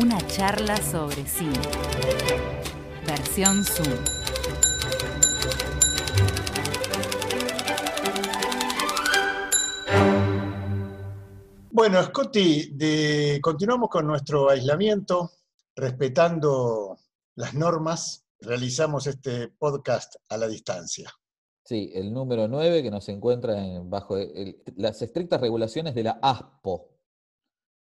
Una charla sobre cine. Versión Zoom. Bueno, Scotty, de- continuamos con nuestro aislamiento, respetando las normas, realizamos este podcast a la distancia. Sí, el número 9 que nos encuentra en- bajo el- las estrictas regulaciones de la ASPO.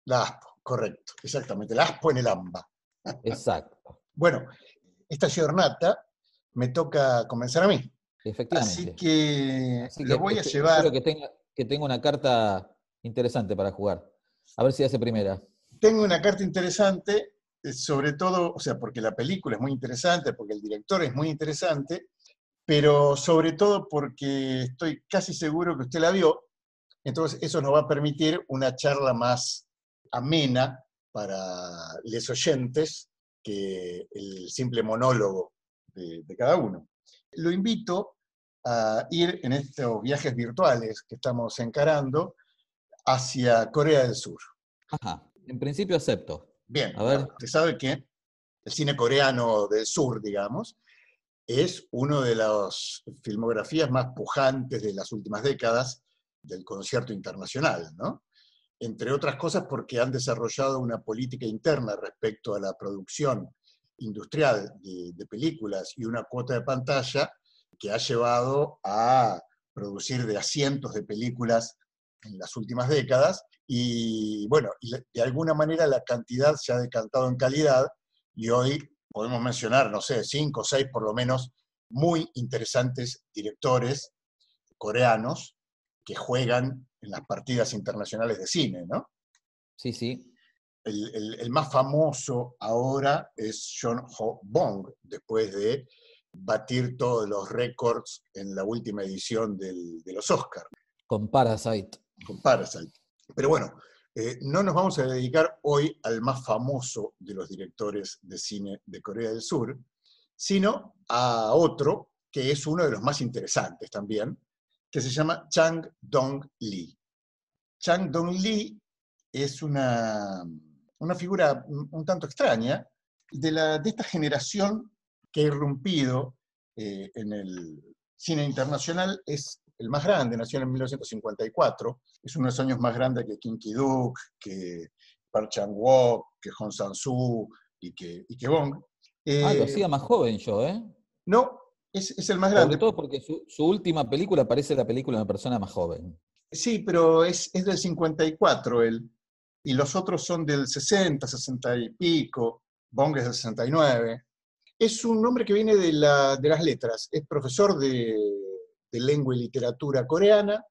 La ASPO, correcto, exactamente, la ASPO en el AMBA. Exacto, Bueno, esta giornata me toca comenzar a mí, efectivamente. así que Así lo voy a llevar. Espero que tenga, que tenga una carta interesante para jugar. A ver si hace primera. Tengo una carta interesante, eh, sobre todo, o sea, porque la película es muy interesante, porque el director es muy interesante, pero sobre todo porque estoy casi seguro que usted la vio, entonces eso nos va a permitir una charla más amena para los oyentes que el simple monólogo de, de cada uno. Lo invito a ir en estos viajes virtuales que estamos encarando hacia Corea del Sur. Ajá, en principio acepto. Bien, A ver. usted sabe que el cine coreano del sur, digamos, es una de las filmografías más pujantes de las últimas décadas del concierto internacional, ¿no? Entre otras cosas porque han desarrollado una política interna respecto a la producción industrial de, películas y una cuota de pantalla que ha llevado a producir de cientos de películas en las últimas décadas. Y bueno, de alguna manera la cantidad se ha decantado en calidad y hoy podemos mencionar, no sé, cinco o seis por lo menos muy interesantes directores coreanos que juegan en las partidas internacionales de cine, ¿no? Sí, sí. El, el- el más famoso ahora es John Ho Bong, después de batir todos los récords en la última edición del- de los Oscars Con Parasite. con Parasite. Pero bueno, eh, no nos vamos a dedicar hoy al más famoso de los directores de cine de Corea del Sur, sino a otro que es uno de los más interesantes también, que se llama Chang Dong-lee. Chang Dong-lee es una, una figura un tanto extraña de, la, de esta generación que ha irrumpido eh, en el cine internacional, es el más grande, nació en 1954, es unos años más grande que Kim Ki-duk, que Park Chan-wook, que Hong Sang-soo y que, y que Bong. Ah, lo Eh, hacía más joven yo, ¿eh? No, es, es el más grande. Sobre todo porque su, su última película parece la película de una persona más joven. Sí, pero es, es del 54 él, y los otros son del 60, 60 y pico, Bong es del 69. Es un hombre que viene de, la- de las letras, es profesor de, de lengua y literatura coreana,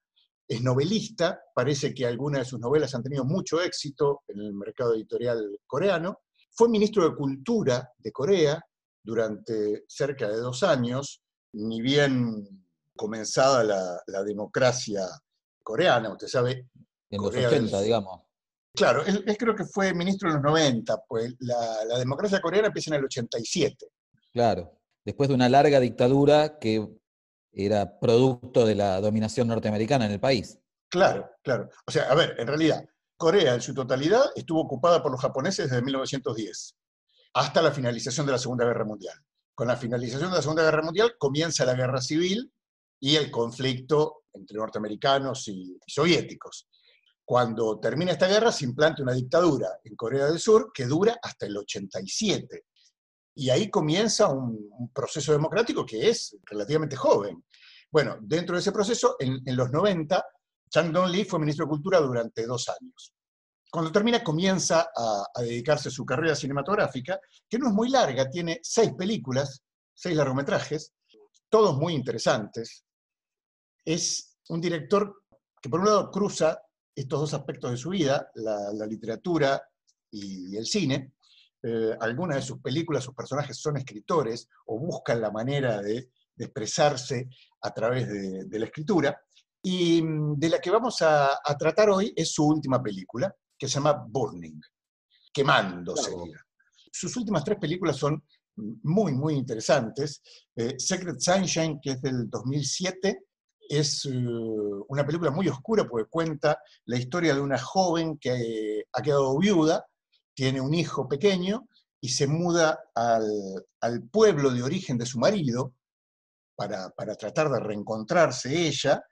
es novelista, parece que algunas de sus novelas han tenido mucho éxito en el mercado editorial coreano, fue ministro de Cultura de Corea durante cerca de dos años, ni bien comenzada la, la democracia coreana, usted sabe, En los del 80, Sur. digamos. Claro, él, él creo que fue ministro en los 90, pues la, la democracia coreana empieza en el 87. Claro. Después de una larga dictadura que era producto de la dominación norteamericana en el país. Claro, claro. O sea, a ver, en realidad, Corea en su totalidad estuvo ocupada por los japoneses desde 1910, hasta la finalización de la Segunda Guerra Mundial. Con la finalización de la Segunda Guerra Mundial comienza la guerra civil y el conflicto entre norteamericanos y soviéticos. Cuando termina esta guerra se implanta una dictadura en Corea del Sur que dura hasta el 87. Y ahí comienza un, proceso democrático que es relativamente joven. Bueno, dentro de ese proceso, en, en los 90, Chang Dong-Lee fue ministro de Cultura durante dos años. Cuando termina, comienza a, a, dedicarse a su carrera cinematográfica, que no es muy larga, tiene seis películas, seis largometrajes, todos muy interesantes. Es un director que por un lado cruza estos dos aspectos de su vida, la, la literatura y el cine. Eh, algunas de sus películas, sus personajes son escritores o buscan la manera de, de expresarse a través de, de, la escritura. Y mm, de la que vamos a, a, tratar hoy es su última película, que se llama Burning, quemando sería. Sus últimas tres películas son muy, muy interesantes. Eh, Secret Sunshine, que es del 2007, es uh, una película muy oscura porque cuenta la historia de una joven que ha quedado viuda, tiene un hijo pequeño y se muda al, al pueblo de origen de su marido para, para, tratar de reencontrarse ella.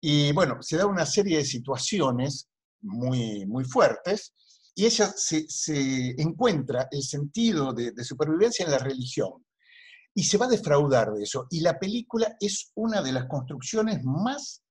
Y bueno, se da una serie de situaciones muy, muy fuertes y ella se, se encuentra el sentido de, de supervivencia en la religión y se va a defraudar de eso. Y la película es una de las construcciones más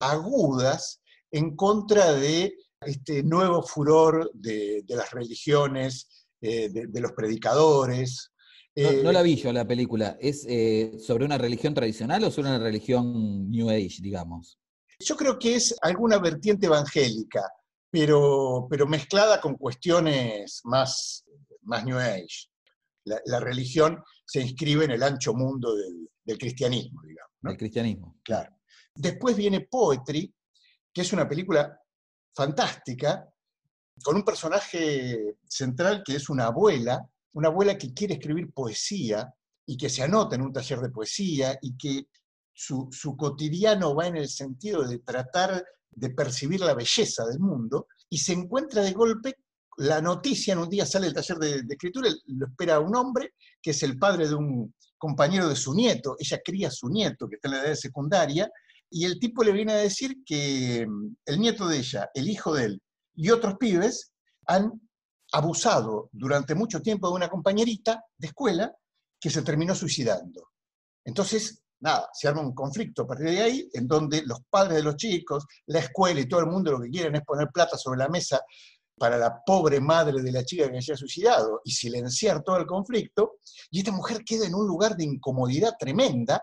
agudas en contra de este nuevo furor de, de las religiones, eh, de, de, los predicadores. No, no, la vi yo la película. ¿Es eh, sobre una religión tradicional o sobre una religión New Age, digamos? Yo creo que es alguna vertiente evangélica, pero, pero mezclada con cuestiones más, más New Age. La, la religión se inscribe en el ancho mundo del, del cristianismo, digamos. ¿no? El cristianismo. Claro. Después viene Poetry, que es una película fantástica, con un personaje central que es una abuela, una abuela que quiere escribir poesía y que se anota en un taller de poesía y que su, cotidiano va en el sentido de tratar de percibir la belleza del mundo y se encuentra de golpe la noticia en un día sale del taller de, escritura, lo espera un hombre que es el padre de un compañero de su nieto, ella cría a su nieto que está en la edad secundaria, y el tipo le viene a decir que mm, el nieto de ella, el hijo de él y otros pibes han abusado durante mucho tiempo de una compañerita de escuela que se terminó suicidando. Entonces, nada, se arma un conflicto a partir de ahí, en donde los padres de los chicos, la escuela y todo el mundo lo que quieren es poner plata sobre la mesa para la pobre madre de la chica que se ha suicidado y silenciar todo el conflicto, y esta mujer queda en un lugar de incomodidad tremenda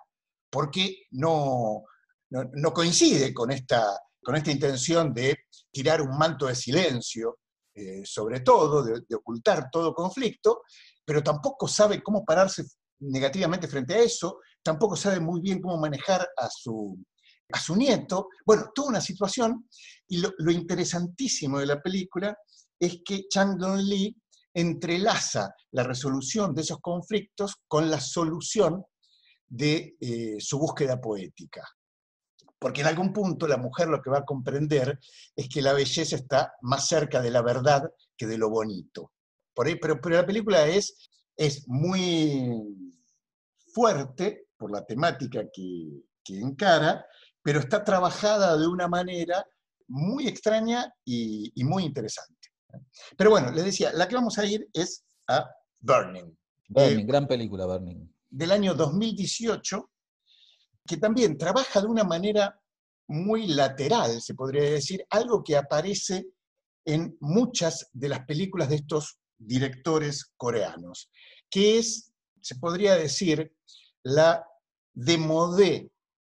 porque no, no, coincide con esta, con esta intención de tirar un manto de silencio eh, sobre todo, de, de, ocultar todo conflicto, pero tampoco sabe cómo pararse negativamente frente a eso, tampoco sabe muy bien cómo manejar a su, a su nieto. Bueno, toda una situación, y lo, interesantísimo de la película es que Chang Dong-Lee entrelaza la resolución de esos conflictos con la solución de eh, su búsqueda poética. Porque en algún punto la mujer lo que va a comprender es que la belleza está más cerca de la verdad que de lo bonito. Por ahí, pero, pero la película es, es muy fuerte por la temática que, que encara, pero está trabajada de una manera muy extraña y, y, muy interesante. Pero bueno, les decía, la que vamos a ir es a Burning. Burning, eh, gran película, Burning. Del año 2018, que también trabaja de una manera muy lateral, se podría decir, algo que aparece en muchas de las películas de estos directores coreanos, que es, se podría decir, la demodé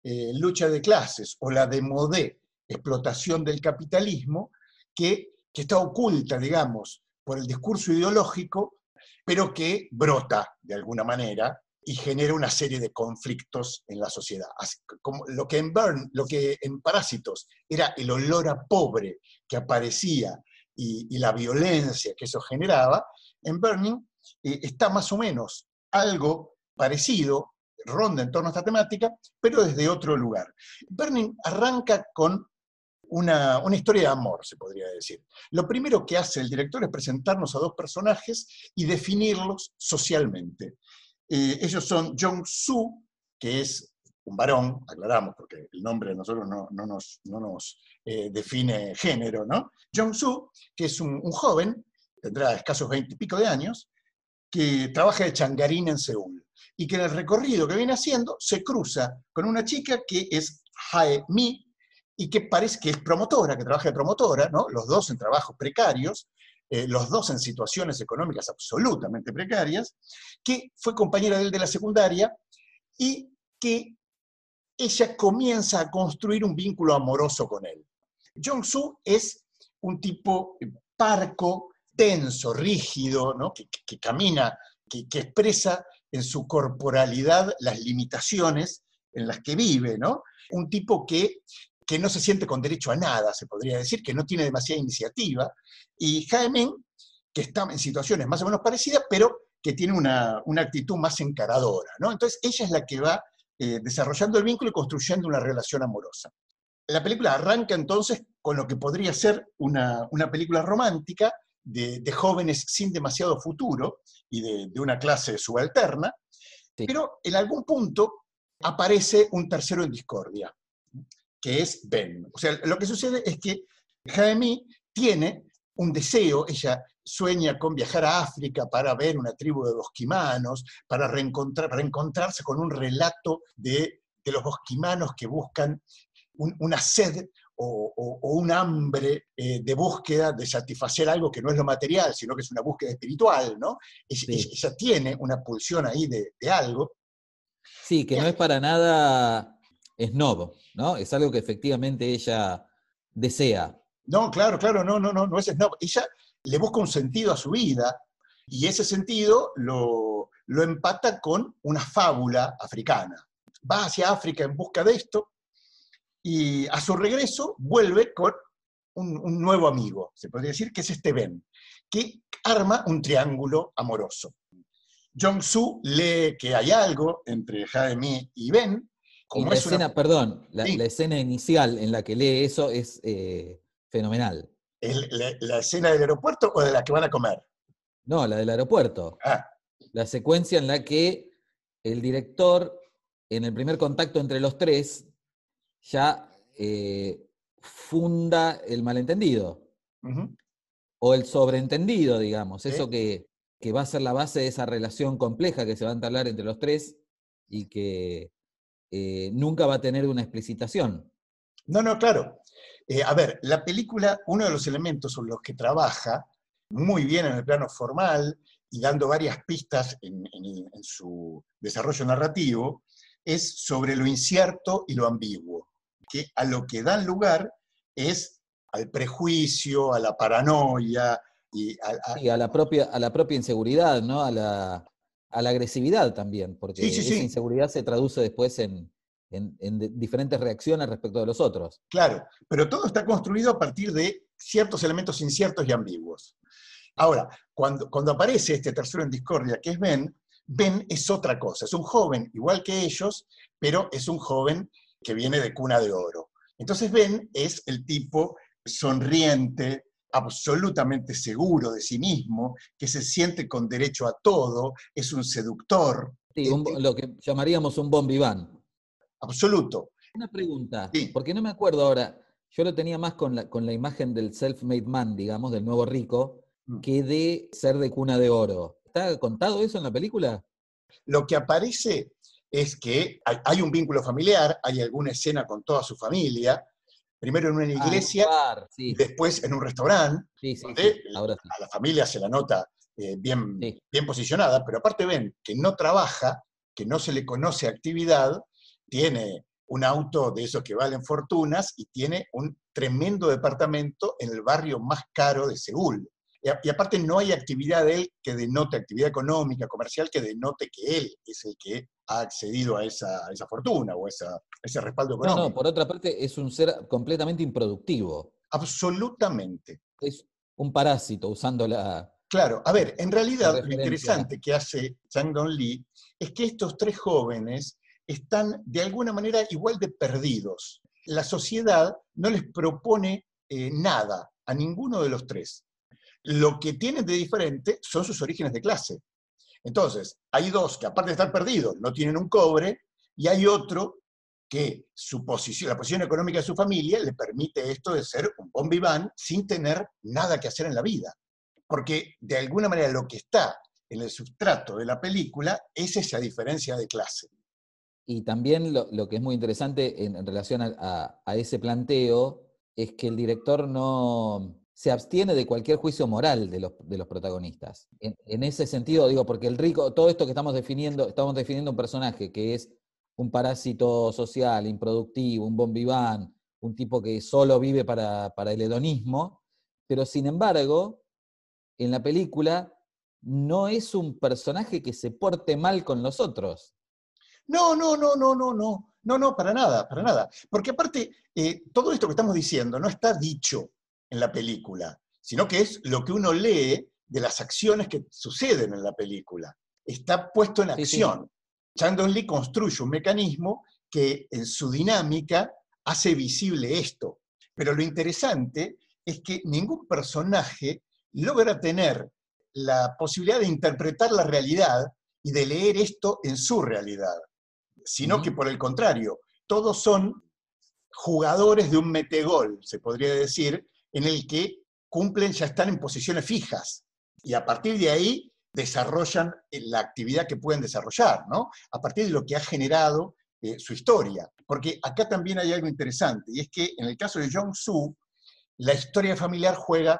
eh, lucha de clases o la demodé explotación del capitalismo que, que está oculta, digamos, por el discurso ideológico, pero que brota de alguna manera y genera una serie de conflictos en la sociedad. Así, como lo, que en Burn, lo que en Parásitos era el olor a pobre que aparecía y, y la violencia que eso generaba, en Burning eh, está más o menos algo parecido, ronda en torno a esta temática, pero desde otro lugar. Burning arranca con una, una, historia de amor, se podría decir. Lo primero que hace el director es presentarnos a dos personajes y definirlos socialmente. Eh, ellos son Jong-Soo, que es un varón, aclaramos, porque el nombre de nosotros no, no nos, no nos eh, define género, ¿no? Jong-Soo, que es un, joven, tendrá escasos veinte y pico de años, que trabaja de changarín en Seúl y que en el recorrido que viene haciendo se cruza con una chica que es Hae Mi y que parece que es promotora, que trabaja de promotora, ¿no? los dos en trabajos precarios, eh, los dos en situaciones económicas absolutamente precarias, que fue compañera de él de la secundaria y que ella comienza a construir un vínculo amoroso con él. Jong-soo es un tipo parco, tenso, rígido, ¿no? que, camina, que, que expresa en su corporalidad las limitaciones en las que vive, ¿no? Un tipo que, que no se siente con derecho a nada, se podría decir, que no tiene demasiada iniciativa, y Jaime, que está en situaciones más o menos parecidas, pero que tiene una, una actitud más encaradora, ¿no? Entonces ella es la que va eh, desarrollando el vínculo y construyendo una relación amorosa. La película arranca entonces con lo que podría ser una, una película romántica, de, de, jóvenes sin demasiado futuro y de, de una clase subalterna, sí. pero en algún punto aparece un tercero en discordia, que es Ben. O sea, lo que sucede es que Jaime tiene un deseo, ella sueña con viajar a África para ver una tribu de bosquimanos, para, reencontrar, para encontrarse con un relato de, de los bosquimanos que buscan un, una sed o, o, o un hambre eh, de búsqueda de satisfacer algo que no es lo material, sino que es una búsqueda espiritual, ¿no? Ella, sí. ella tiene una pulsión ahí de, de algo. Sí, que no es para nada snob, ¿no? Es algo que efectivamente ella desea. No, claro, claro, no, no, no, no es snob. Ella le busca un sentido a su vida y ese sentido lo, lo empata con una fábula africana. Va hacia África en busca de esto y a su regreso vuelve con un, un, nuevo amigo, se podría decir, que es este Ben, que arma un triángulo amoroso. Jong-Soo lee que hay algo entre Jaime y Ben. Como y la escena, una... perdón, la, sí. la, escena inicial en la que lee eso es eh, fenomenal. ¿Es la, la, escena del aeropuerto o de la que van a comer? No, la del aeropuerto. Ah. La secuencia en la que el director, en el primer contacto entre los tres, ya eh, funda el malentendido. Uh -huh. O el sobreentendido, digamos. Eso que, que, va a ser la base de esa relación compleja que se va a entablar entre los tres y que eh, nunca va a tener una explicitación. No, no, claro. Eh, a ver, la película, uno de los elementos sobre los que trabaja muy bien en el plano formal y dando varias pistas en, en, en su desarrollo narrativo, es sobre lo incierto y lo ambiguo que a lo que dan lugar es al prejuicio, a la paranoia y a, a, y a la, propia, a la propia inseguridad, ¿no? A la, a la agresividad también, porque sí, sí, esa sí. inseguridad se traduce después en, en, en, diferentes reacciones respecto de los otros. Claro, pero todo está construido a partir de ciertos elementos inciertos y ambiguos. Ahora, cuando, cuando aparece este tercero en discordia, que es Ben, Ben es otra cosa, es un joven igual que ellos, pero es un joven que viene de cuna de oro. Entonces Ben es el tipo sonriente, absolutamente seguro de sí mismo, que se siente con derecho a todo, es un seductor. Sí, un, lo que llamaríamos un bon vivant. Absoluto. Una pregunta, sí. porque no me acuerdo ahora, yo lo tenía más con la, con la imagen del self-made man, digamos, del nuevo rico, mm. que de ser de cuna de oro. ¿Está contado eso en la película? Lo que aparece es que hay, hay, un vínculo familiar, hay alguna escena con toda su familia, primero en una iglesia, ah, sí. después en un restaurante, sí, sí, donde a la familia se la nota eh, bien, bien posicionada, pero aparte ven que no trabaja, que no se le conoce actividad, tiene un auto de esos que valen fortunas y tiene un tremendo departamento en el barrio más caro de Seúl. Y, aparte no hay actividad de él que denote, actividad económica, comercial, que denote que él es el que ha accedido a esa, a esa fortuna o a esa, ese respaldo económico. No, no, por otra parte es un ser completamente improductivo. Absolutamente. Es un parásito usando la... Claro, a ver, en realidad lo interesante que hace Chang Dong Lee es que estos tres jóvenes están de alguna manera igual de perdidos. La sociedad no les propone eh, nada a ninguno de los tres. Lo que tienen de diferente son sus orígenes de clase. Entonces, hay dos que aparte de estar perdidos, no tienen un cobre, y hay otro que su posición, la posición económica de su familia le permite esto de ser un bon sin tener nada que hacer en la vida. Porque de alguna manera lo que está en el sustrato de la película es esa diferencia de clase. Y también lo, que es muy interesante en, relación a, ese planteo es que el director no se abstiene de cualquier juicio moral de los, protagonistas. En, ese sentido, digo, porque el rico, todo esto que estamos definiendo, estamos definiendo un personaje que es un parásito social, improductivo, un bombiván, un tipo que solo vive para, para el hedonismo, pero sin embargo, en la película no es un personaje que se porte mal con los otros. No, no, no, no, no, no. No, no, para nada, para nada. Porque aparte, eh, todo esto que estamos diciendo no está dicho en la película, sino que es lo que uno lee de las acciones que suceden en la película. Está puesto en acción. Chandon Lee construye un mecanismo que en su dinámica hace visible esto. Pero lo interesante es que ningún personaje logra tener la posibilidad de interpretar la realidad y de leer esto en su realidad, sino que por el contrario, todos son jugadores de un metegol, se podría decir, en el que cumplen, ya están en posiciones fijas, y a partir de ahí desarrollan eh, la actividad que pueden desarrollar, ¿no? A partir de lo que ha generado eh, su historia. Porque acá también hay algo interesante, y es que en el caso de Jong-Soo, la historia familiar juega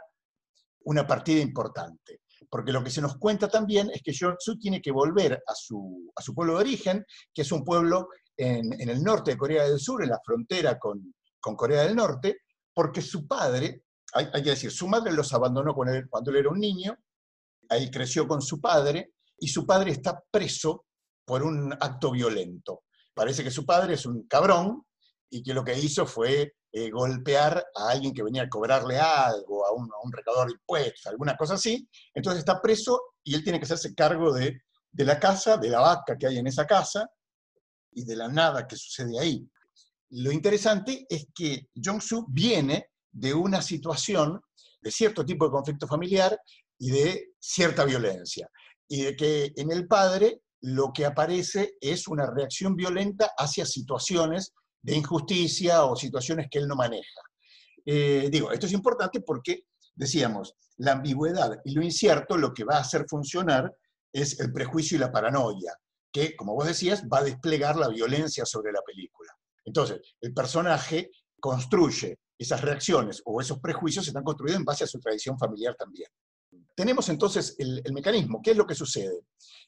una partida importante porque lo que se nos cuenta también es que Jong-soo tiene que volver a su, a su, pueblo de origen, que es un pueblo en, el norte de Corea del Sur, en la frontera con, Corea del Norte, porque su padre, hay, que decir, su madre los abandonó cuando él, era un niño, ahí creció con su padre, y su padre está preso por un acto violento. Parece que su padre es un cabrón y que lo que hizo fue eh, golpear a alguien que venía a cobrarle algo, a un, recaudador de impuestos, alguna cosa así. Entonces está preso y él tiene que hacerse cargo de, la casa, de la vaca que hay en esa casa y de la nada que sucede ahí. Lo interesante es que Jong-soo viene de una situación de cierto tipo de conflicto familiar y de cierta violencia. Y de que en el padre lo que aparece es una reacción violenta hacia situaciones de injusticia o situaciones que él no maneja. Eh, digo, esto es importante porque, decíamos, la ambigüedad y lo incierto lo que va a hacer funcionar es el prejuicio y la paranoia, que, como vos decías, va a desplegar la violencia sobre la película. Entonces, el personaje construye esas reacciones o esos prejuicios están construidos en base a su tradición familiar también. Tenemos entonces el, mecanismo. ¿Qué es lo que sucede?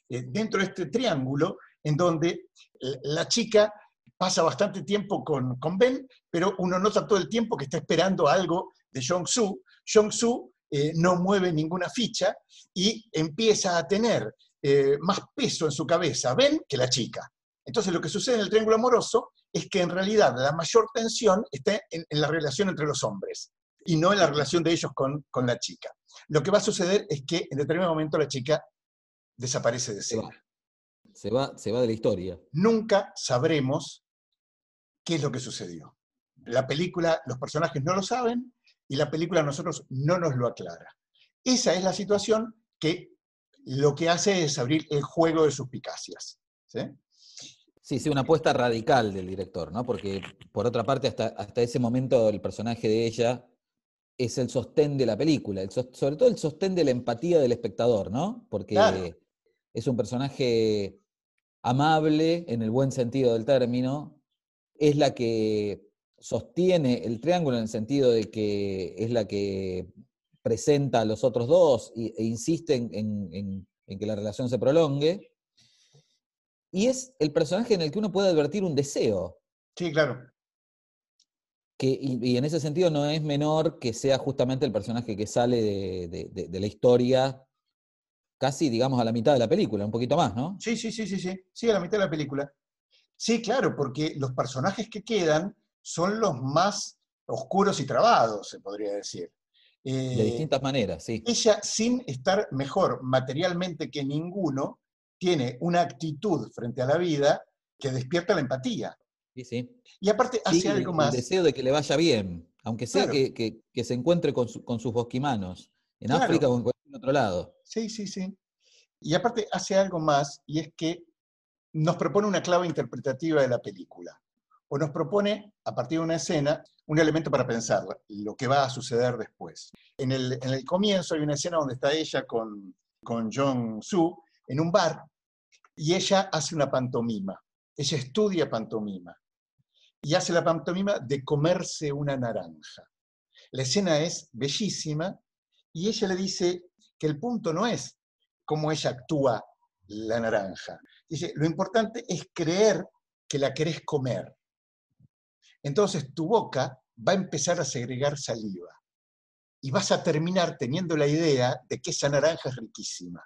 Eh, dentro de este triángulo, en donde la chica pasa bastante tiempo con, con Ben, pero uno nota todo el tiempo que está esperando algo de Jong-Soo. Jong-Soo eh, no mueve ninguna ficha y empieza a tener eh, más peso en su cabeza Ben que la chica. Entonces lo que sucede en el triángulo amoroso es que en realidad la mayor tensión está en, la relación entre los hombres y no en la relación de ellos con, con, la chica. Lo que va a suceder es que en determinado momento la chica desaparece de escena. Se va, se va de la historia. Nunca sabremos qué es lo que sucedió. La película, los personajes no lo saben y la película a nosotros no nos lo aclara. Esa es la situación que lo que hace es abrir el juego de suspicacias. ¿sí? Sí, sí, una apuesta radical del director, ¿no? Porque por otra parte, hasta, hasta ese momento el personaje de ella es el sostén de la película, sobre todo el sostén de la empatía del espectador, ¿no? Porque es un personaje amable en el buen sentido del término, es la que sostiene el triángulo en el sentido de que es la que presenta a los otros dos e insiste en, que la relación se prolongue. Y es el personaje en el que uno puede advertir un deseo. Sí, claro. Que, y, en ese sentido no es menor que sea justamente el personaje que sale de, de, la historia casi, digamos, a la mitad de la película, un poquito más, ¿no? Sí, sí, sí, sí, sí, sí, a la mitad de la película. Sí, claro, porque los personajes que quedan son los más oscuros y trabados, se podría decir. de eh, distintas maneras, sí. Ella, sin estar mejor materialmente que ninguno, tiene una actitud frente a la vida que despierta la empatía. Sí, sí. Y aparte hace algo más. El deseo de que le vaya bien, aunque sea que, se encuentre con, sus bosquimanos, en África o en cualquier otro lado. Sí, sí, sí. Y aparte hace algo más, y es que nos propone una clave interpretativa de la película, o nos propone, a partir de una escena, un elemento para pensar lo que va a suceder después. En el, en el comienzo hay una escena donde está ella con, con John Su en un bar y ella hace una pantomima. Ella estudia pantomima y hace la pantomima de comerse una naranja. La escena es bellísima y ella le dice que el punto no es cómo ella actúa la naranja. Dice, lo importante es creer que la querés comer. Entonces tu boca va a empezar a segregar saliva y vas a terminar teniendo la idea de que esa naranja es riquísima.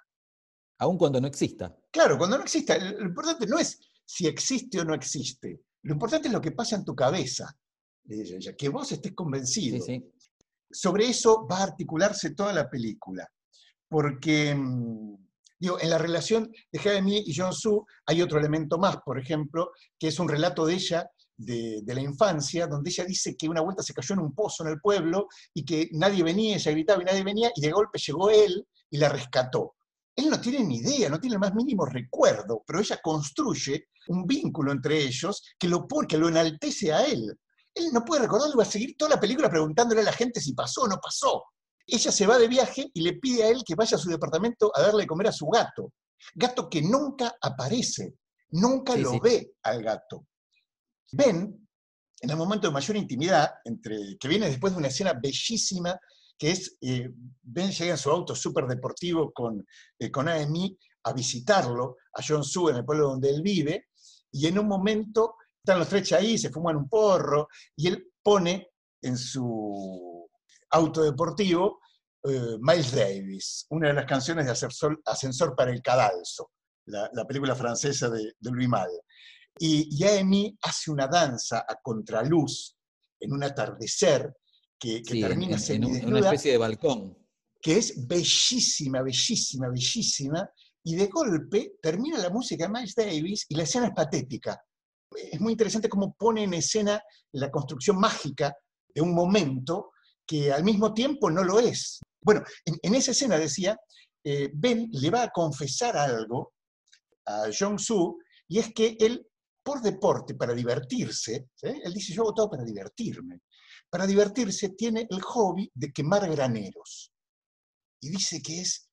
Aun cuando no exista. Claro, cuando no exista. Lo importante no es si existe o no existe. Lo importante es lo que pasa en tu cabeza, que vos estés convencido. Sobre eso va a articularse toda la película. Porque, mm, digo, en la relación de Jaime y John Su hay otro elemento más, por ejemplo, que es un relato de ella de, la infancia, donde ella dice que una vuelta se cayó en un pozo en el pueblo y que nadie venía, ella gritaba y nadie venía, y de golpe llegó él y la rescató. Él no tiene ni idea, no tiene el más mínimo recuerdo, pero ella construye un vínculo entre ellos que lo, que lo enaltece a él. Él no puede recordarlo, va a seguir toda la película preguntándole a la gente si pasó o no pasó. Ella se va de viaje y le pide a él que vaya a su departamento a darle de comer a su gato. Gato que nunca aparece, nunca lo ve al gato. Ben, en el momento de mayor intimidad, entre, que viene después de una escena bellísima, que es, eh, Ben llega en su auto súper deportivo con, eh, con Amy a visitarlo, a John Su, en el pueblo donde él vive, y en un momento están los tres ahí, se fuman un porro, y él pone en su auto deportivo eh, Miles Davis, una de las canciones de Ascensor, para el Cadalso, la, película francesa de, de Louis Malle. Y, Amy hace una danza a contraluz en un atardecer que, termina en, en una especie de balcón. Que es bellísima, bellísima, bellísima. Y de golpe termina la música de Miles Davis y la escena es patética. Es muy interesante cómo pone en escena la construcción mágica de un momento que al mismo tiempo no lo es. Bueno, en, esa escena decía, eh, Ben le va a confesar algo a Jong-Soo, y es que él por deporte, para divertirse, él dice, yo hago todo para divertirme. Para divertirse tiene el hobby de quemar graneros. Y dice que es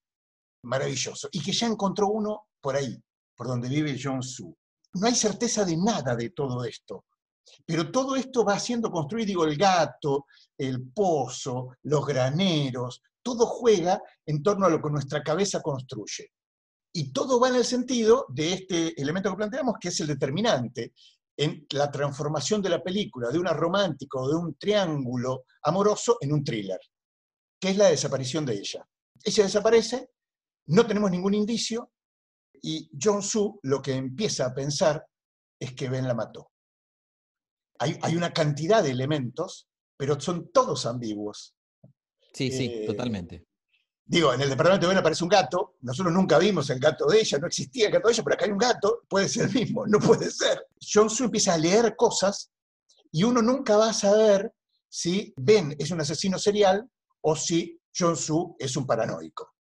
maravilloso. Y que ya encontró uno por ahí, por donde vive John Su. No hay certeza de nada de todo esto. Pero todo esto va siendo construido, digo, el gato, el pozo, los graneros, todo juega en torno a lo que nuestra cabeza construye. Y todo va en el sentido de este elemento que planteamos, que es el determinante en la transformación de la película de una romántica o de un triángulo amoroso en un thriller, que es la desaparición de ella. Ella desaparece, no tenemos ningún indicio, y John Su lo que empieza a pensar es que Ben la mató. Hay, hay una cantidad de elementos, pero son todos ambiguos. Sí, sí, eh, totalmente. Digo, en el departamento de Ben aparece un gato, nosotros nunca vimos el gato de ella, no existía el gato de ella, pero acá hay un gato, puede ser el mismo, no puede ser. John Su empieza a leer cosas y uno nunca va a saber si Ben es un asesino serial o si John Su es un paranoico.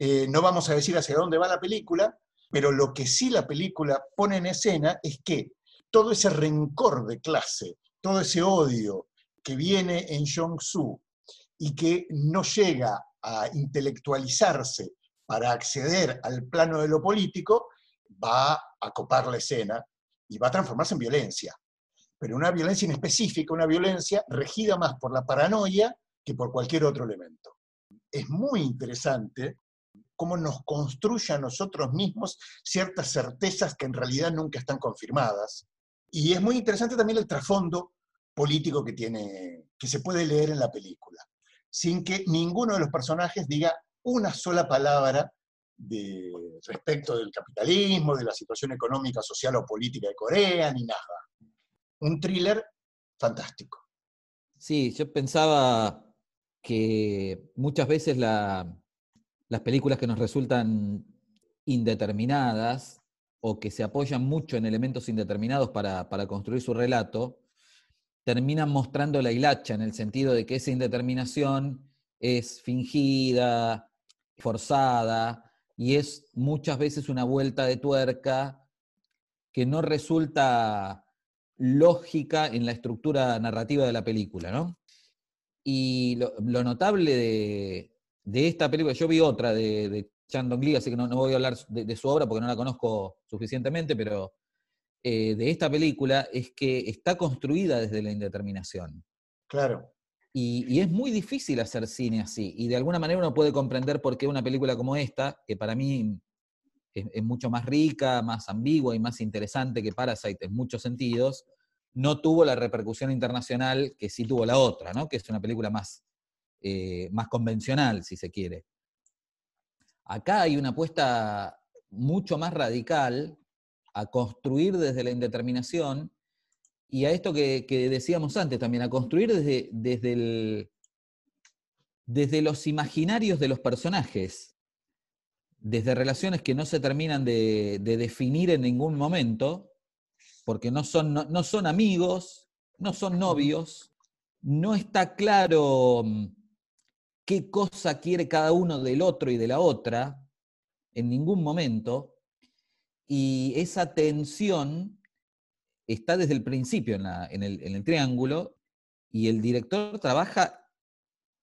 Eh, no vamos a decir hacia dónde va la película, pero lo que sí la película pone en escena es que todo ese rencor de clase, todo ese odio que viene en Jong Su y que no llega a intelectualizarse para acceder al plano de lo político, va a copar la escena y va a transformarse en violencia. Pero una violencia inespecífica, una violencia regida más por la paranoia que por cualquier otro elemento. Es muy interesante cómo nos construye a nosotros mismos ciertas certezas que en realidad nunca están confirmadas. Y es muy interesante también el trasfondo político que tiene, que se puede leer en la película sin que ninguno de los personajes diga una sola palabra de, respecto del capitalismo, de la situación económica, social o política de Corea, ni nada. Un thriller fantástico. Sí, yo pensaba que muchas veces las películas que nos resultan indeterminadas o que se apoyan mucho en elementos indeterminados para, para construir su relato, terminan mostrando la hilacha en el sentido de que esa indeterminación es fingida, forzada, y es muchas veces una vuelta de tuerca que no resulta lógica en la estructura narrativa de la película, ¿no? Y lo, notable de, esta película, yo vi otra de, de Chan Dong-lee, así que no, no voy a hablar de, de su obra porque no la conozco suficientemente, pero eh, de esta película es que está construida desde la indeterminación. Claro. Y, y es muy difícil hacer cine así. Y de alguna manera uno puede comprender por qué una película como esta, que para mí es, es mucho más rica, más ambigua y más interesante que Parasite en muchos sentidos, no tuvo la repercusión internacional que sí tuvo la otra, ¿no? que es una película más, eh, más convencional, si se quiere. Acá hay una apuesta mucho más radical a construir desde la indeterminación y a esto que, que decíamos antes también, a construir desde, desde, el, desde los imaginarios de los personajes, desde relaciones que no se terminan de, de definir en ningún momento, porque no son, no, no son amigos, no son novios, no está claro mm, qué cosa quiere cada uno del otro y de la otra en ningún momento, y esa tensión está desde el principio en, la- en el, en el triángulo, y el director trabaja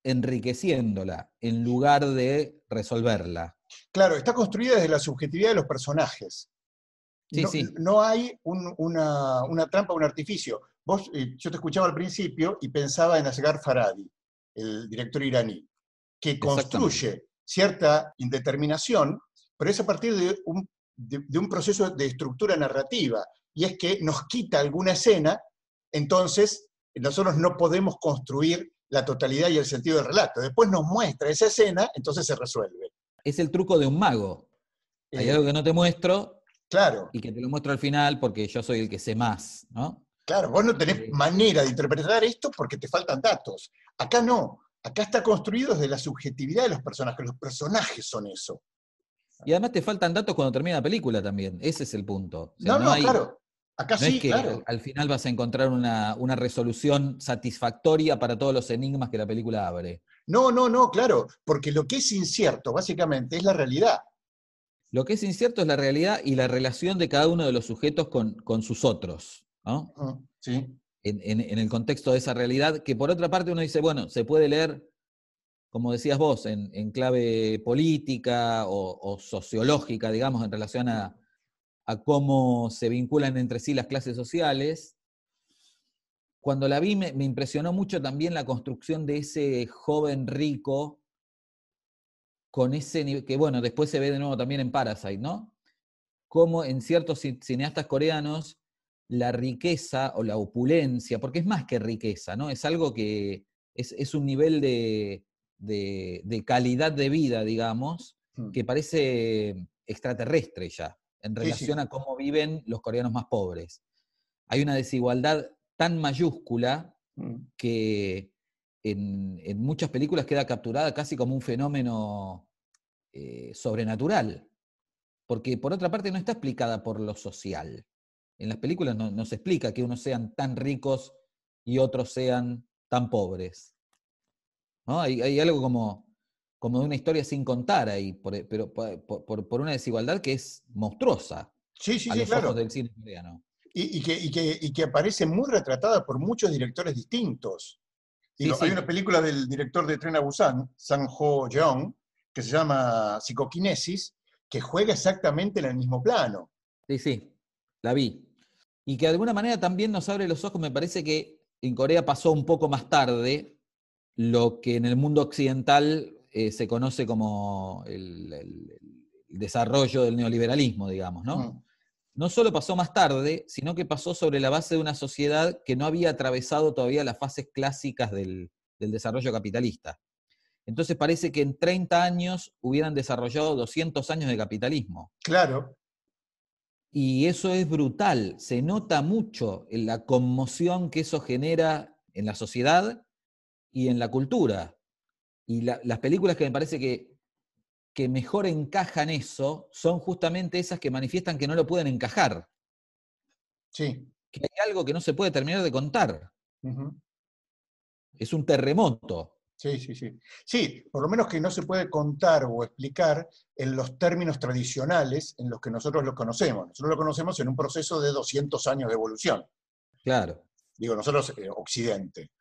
enriqueciéndola en lugar de resolverla. Claro, está construida desde la subjetividad de los personajes. Sí, no, sí. no hay un- una, una trampa, un artificio. Vos, eh, yo te escuchaba al principio y pensaba en Asghar Farhadi, el director iraní, que construye cierta indeterminación, pero es a partir de un, de- de un proceso de estructura narrativa, y es que nos quita alguna escena, entonces nosotros no podemos construir la totalidad y el sentido del relato. Después nos muestra esa escena, entonces se resuelve. Es el truco de un mago. Hay Eh, algo que no te muestro Claro. y que te lo muestro al final porque yo soy el que sé más, ¿no? Claro, vos no tenés manera de interpretar esto porque te faltan datos. Acá no. Acá está construido desde la subjetividad de los personajes. Los personajes son eso. Y además te faltan datos cuando termina la película también. Ese es el punto. O sea, no, no, hay- claro. Acá no sí, es que claro. al, al final vas a encontrar una, una resolución satisfactoria para todos los enigmas que la película abre. No, no, no, claro. Porque lo que es incierto, básicamente, es la realidad. Lo que es incierto es la realidad y la relación de cada uno de los sujetos con, con sus otros, ¿no? Sí. En, en- en el contexto de esa realidad, que por otra parte uno dice, bueno, se puede leer, como decías vos, en, clave política o, sociológica, digamos, en relación a, cómo se vinculan entre sí las clases sociales. Cuando la vi me, impresionó mucho también la construcción de ese joven rico con ese nivel, que bueno, después se ve de nuevo también en Parasite, ¿no? Cómo en ciertos ci- cineastas coreanos la riqueza o la opulencia, porque es más que riqueza, ¿no? Es algo que es un nivel de, de- de calidad de vida, digamos, Mm. que parece extraterrestre ya, en Sí, sí. relación a cómo viven los coreanos más pobres. Hay una desigualdad tan mayúscula Mm. que en, en muchas películas queda capturada casi como un fenómeno eh, sobrenatural. Porque por otra parte no está explicada por lo social. En las películas no, no se explica que unos sean tan ricos y otros sean tan pobres. ¿No? Hay, hay algo como, como de una historia sin contar ahí, por- pero por, por- por una desigualdad que es monstruosa Sí, sí, a sí, los claro. ojos del cine coreano. Y, y que, y que- y que aparece muy retratada por muchos directores distintos. Digo, Sí, sí. Hay una película del director de Tren a Busan, Sang Ho Jeong, que se llama Psicoquinesis, que juega exactamente en el mismo plano. Sí, sí, la vi. Y que de alguna manera también nos abre los ojos, me parece que en Corea pasó un poco más tarde lo que en el mundo occidental eh, se conoce como el, el- el desarrollo del neoliberalismo, digamos, ¿no? Mm. No solo pasó más tarde, sino que pasó sobre la base de una sociedad que no había atravesado todavía las fases clásicas del, del desarrollo capitalista. Entonces parece que en 30 años hubieran desarrollado 200 años de capitalismo. Claro, Y eso es brutal, se nota mucho en la conmoción que eso genera en la sociedad y en la cultura. Y la- las películas que me parece que, que mejor encajan eso son justamente esas que manifiestan que no lo pueden encajar, sí. que hay algo que no se puede terminar de contar. Es un terremoto. Sí, sí, sí. Sí, por lo menos que no se puede contar o explicar en los términos tradicionales en los que nosotros lo conocemos. Nosotros lo conocemos en un proceso de 200 años de evolución. Claro. Digo, nosotros, eh, Occidente.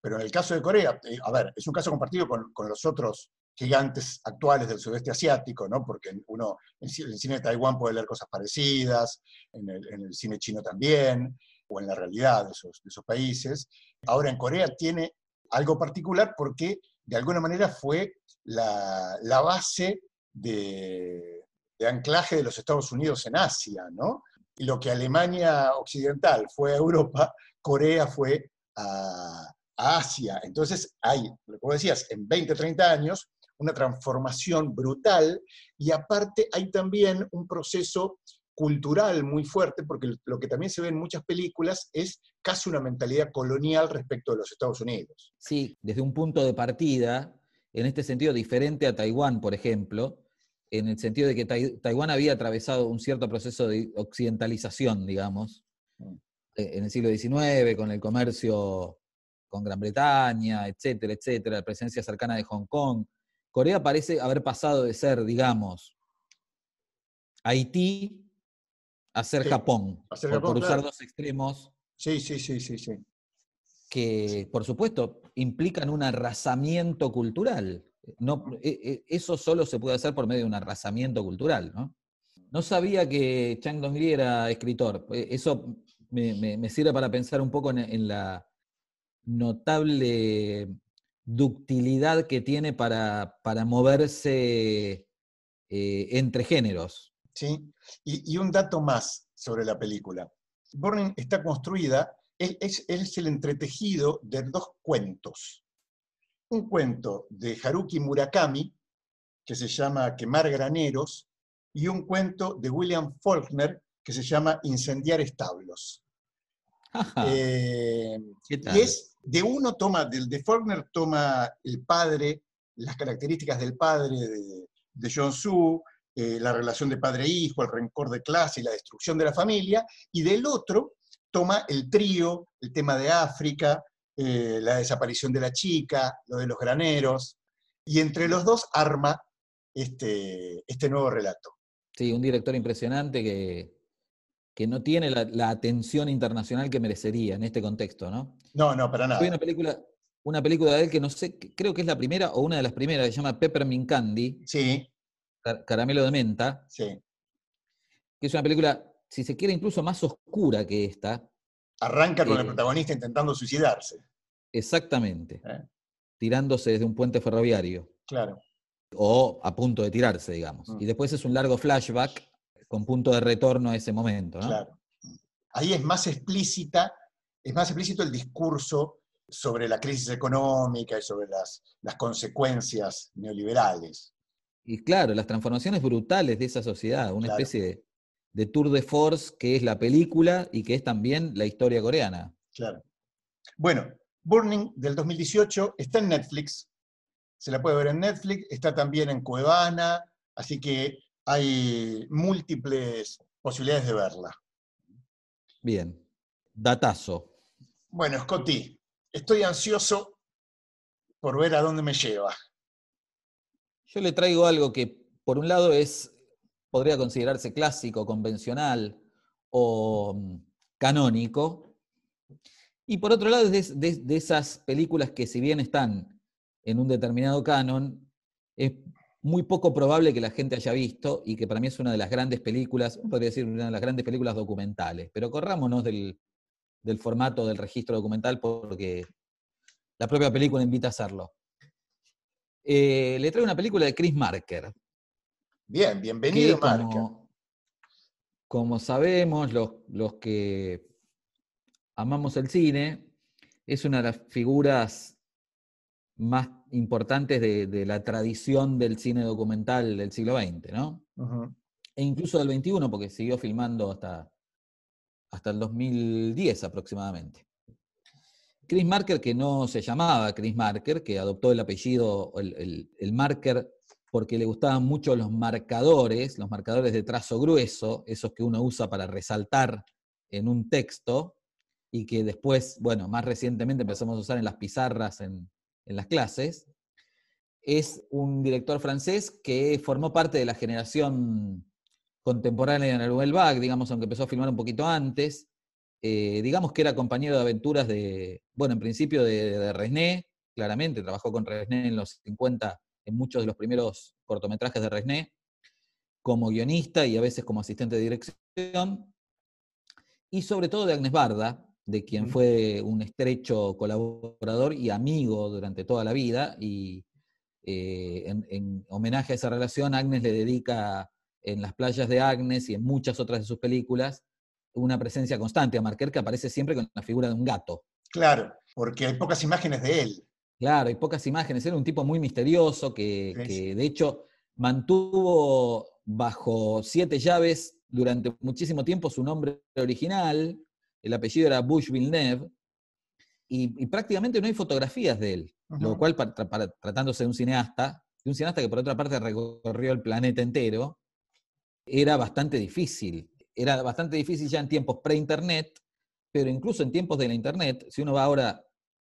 Pero en el caso de Corea, eh, a ver, es un caso compartido con, con los otros gigantes actuales del sudeste asiático, ¿no? porque uno en el cine de Taiwán puede leer cosas parecidas, en el, cine chino también, o en la realidad de esos, de esos países. Ahora en Corea tiene algo particular porque de alguna manera fue la, base de, anclaje de los Estados Unidos en Asia, ¿no? Y lo que Alemania Occidental fue a Europa, Corea fue a, Asia. Entonces hay, como decías, en 20, 30 años, una transformación brutal y aparte hay también un proceso cultural muy fuerte, porque lo que también se ve en muchas películas es casi una mentalidad colonial respecto de los Estados Unidos. Sí, desde un punto de partida, en este sentido diferente a Taiwán, por ejemplo, en el sentido de que Taiwán había atravesado un cierto proceso de occidentalización, digamos, mm. eh, en el siglo XIX, con el comercio con Gran Bretaña, etcétera, etcétera, la presencia cercana de Hong Kong. Corea parece haber pasado de ser, digamos, Haití a ser Japón, por, usar dos extremos. Sí, sí, sí, sí, sí. Que, por supuesto, implican un arrasamiento cultural. No, e, e, eso solo se puede hacer por medio de un arrasamiento cultural, ¿no? No sabía que Chang Dong-li era escritor. E, eso me, sirve para pensar un poco en, la notable ductilidad que tiene para, para moverse eh, entre géneros. ¿sí? Y, un dato más sobre la película. Burning está construida, es, el entretejido de dos cuentos. Un cuento de Haruki Murakami, que se llama Quemar graneros, y un cuento de William Faulkner, que se llama Incendiar establos. Eh, y es, de uno toma, del de Faulkner toma el padre, las características del padre de, de John Su, eh, la relación de padre-hijo, e el rencor de clase y la destrucción de la familia, y del otro toma el trío, el tema de África, eh, la desaparición de la chica, lo de los graneros, y entre los dos arma este, este nuevo relato. Sí, un director impresionante que, que no tiene la, atención internacional que merecería en este contexto, ¿no? No, no, para nada. Hay una película, una película de él que no sé, creo que es la primera o una de las primeras, que se llama Peppermint Candy. Sí. Caramelo de Menta. Sí. Que es una película, si se quiere, incluso más oscura que esta. Arranca con el eh, protagonista intentando suicidarse. Exactamente. Eh. Tirándose desde un puente ferroviario. Claro. O a punto de tirarse, digamos. Mm. Y después es un largo flashback con punto de retorno a ese momento. Claro. Ahí es más explícita, es más explícito el discurso sobre la crisis económica y sobre las, las consecuencias neoliberales. Y claro, las transformaciones brutales de esa sociedad, una especie de, tour de force que es la película y que es también la historia coreana. Claro. Bueno, Burning del 2018 está en Netflix, se la puede ver en Netflix, está también en Cuevana, así que hay múltiples posibilidades de verla. Bien, datazo. Bueno, Scotty, estoy ansioso por ver a dónde me lleva. Yo le traigo algo que, por un lado, es, podría considerarse clásico, convencional o mm, canónico, y por otro lado es de, esas películas que si bien están en un determinado canon, es muy poco probable que la gente haya visto y que para mí es una de las grandes películas, podría decir una de las grandes películas documentales, pero corrámonos del, del formato del registro documental porque la propia película invita a hacerlo. Eh, le traigo una película de Chris Marker. Bien, bienvenido, Marker. Como, sabemos, los, que amamos el cine, es una de las figuras más importantes de, la tradición del cine documental del siglo XX, ¿no? E incluso del XXI, porque siguió filmando hasta, hasta el 2010 aproximadamente. Chris Marker, que no se llamaba Chris Marker, que adoptó el apellido, el, Marker, porque le gustaban mucho los marcadores, los marcadores de trazo grueso, esos que uno usa para resaltar en un texto, y que después, bueno, más recientemente empezamos a usar en las pizarras en, las clases. Es un director francés que formó parte de la generación contemporánea de Nouvelle Vague, digamos, aunque empezó a filmar un poquito antes, eh, digamos que era compañero de aventuras de, bueno, en principio de, de Resné, claramente, trabajó con Resné en los 50 en muchos de los primeros cortometrajes de Resné, como guionista y a veces como asistente de dirección, y sobre todo de Agnes Barda, de quien fue un estrecho colaborador y amigo durante toda la vida, y eh, en, homenaje a esa relación, Agnes le dedica en las playas de Agnes y en muchas otras de sus películas una presencia constante a Marker que aparece siempre con la figura de un gato. Claro, porque hay pocas imágenes de él. Claro, hay pocas imágenes. Era un tipo muy misterioso que, que de hecho mantuvo bajo siete llaves durante muchísimo tiempo su nombre original, el apellido era Bush Villeneuve, y, prácticamente no hay fotografías de él, lo cual, tratándose de un cineasta, de un cineasta que por otra parte recorrió el planeta entero, era bastante difícil. Era bastante difícil ya en tiempos pre-internet, pero incluso en tiempos de la internet, si uno va ahora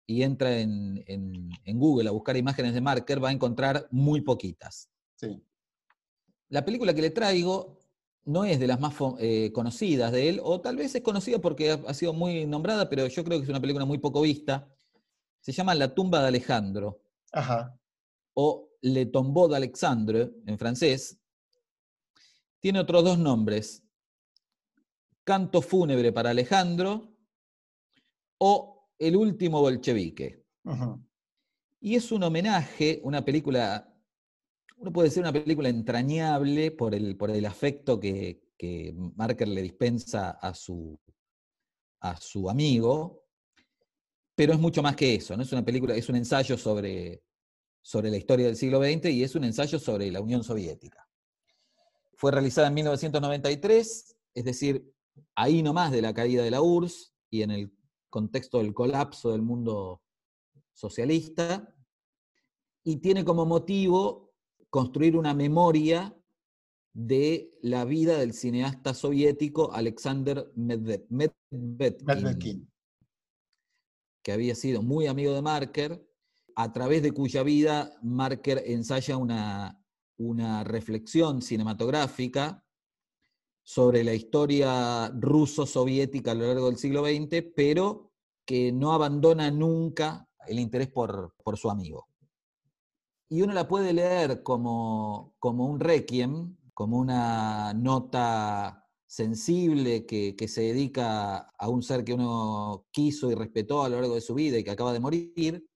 y entra en, en, Google a buscar imágenes de Marker, va a encontrar muy poquitas. Sí. La película que le traigo no es de las más eh, conocidas de él, o tal vez es conocida porque ha, sido muy nombrada, pero yo creo que es una película muy poco vista. Se llama La tumba de Alejandro. Ajá. O Le tombeau d'Alexandre, en francés. Tiene otros dos nombres. Canto fúnebre para Alejandro o El último bolchevique. Y es un homenaje, una película uno puede decir una película entrañable por el, afecto que, Marker le dispensa a su, amigo, pero es mucho más que eso, ¿no? Es una película, es un ensayo sobre, sobre la historia del siglo XX y es un ensayo sobre la Unión Soviética. Fue realizada en 1993, es decir, ahí nomás de la caída de la URSS y en el contexto del colapso del mundo socialista, y tiene como motivo construir una memoria de la vida del cineasta soviético Alexander Medvedkin, que había sido muy amigo de Marker, a través de cuya vida Marker ensaya una, una reflexión cinematográfica sobre la historia ruso-soviética a lo largo del siglo XX, pero que no abandona nunca el interés por, por su amigo y uno la puede leer como, como un requiem, como una nota sensible que, se dedica a un ser que uno quiso y respetó a lo largo de su vida y que acaba de morir.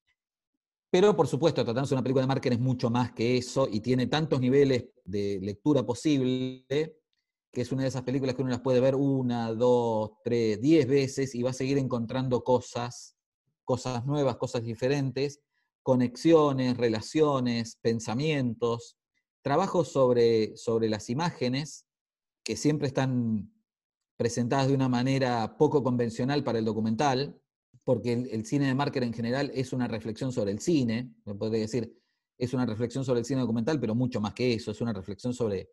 Pero, por supuesto, tratándose de una película de Marker es mucho más que eso y tiene tantos niveles de lectura posible que es una de esas películas que uno las puede ver una, dos, tres, diez veces y va a seguir encontrando cosas, cosas nuevas, cosas diferentes, conexiones, relaciones, pensamientos, trabajos sobre, sobre las imágenes que siempre están presentadas de una manera poco convencional para el documental, porque el, cine de Marker en general es una reflexión sobre el cine, me podría decir, es una reflexión sobre el cine documental, pero mucho más que eso, es una reflexión sobre,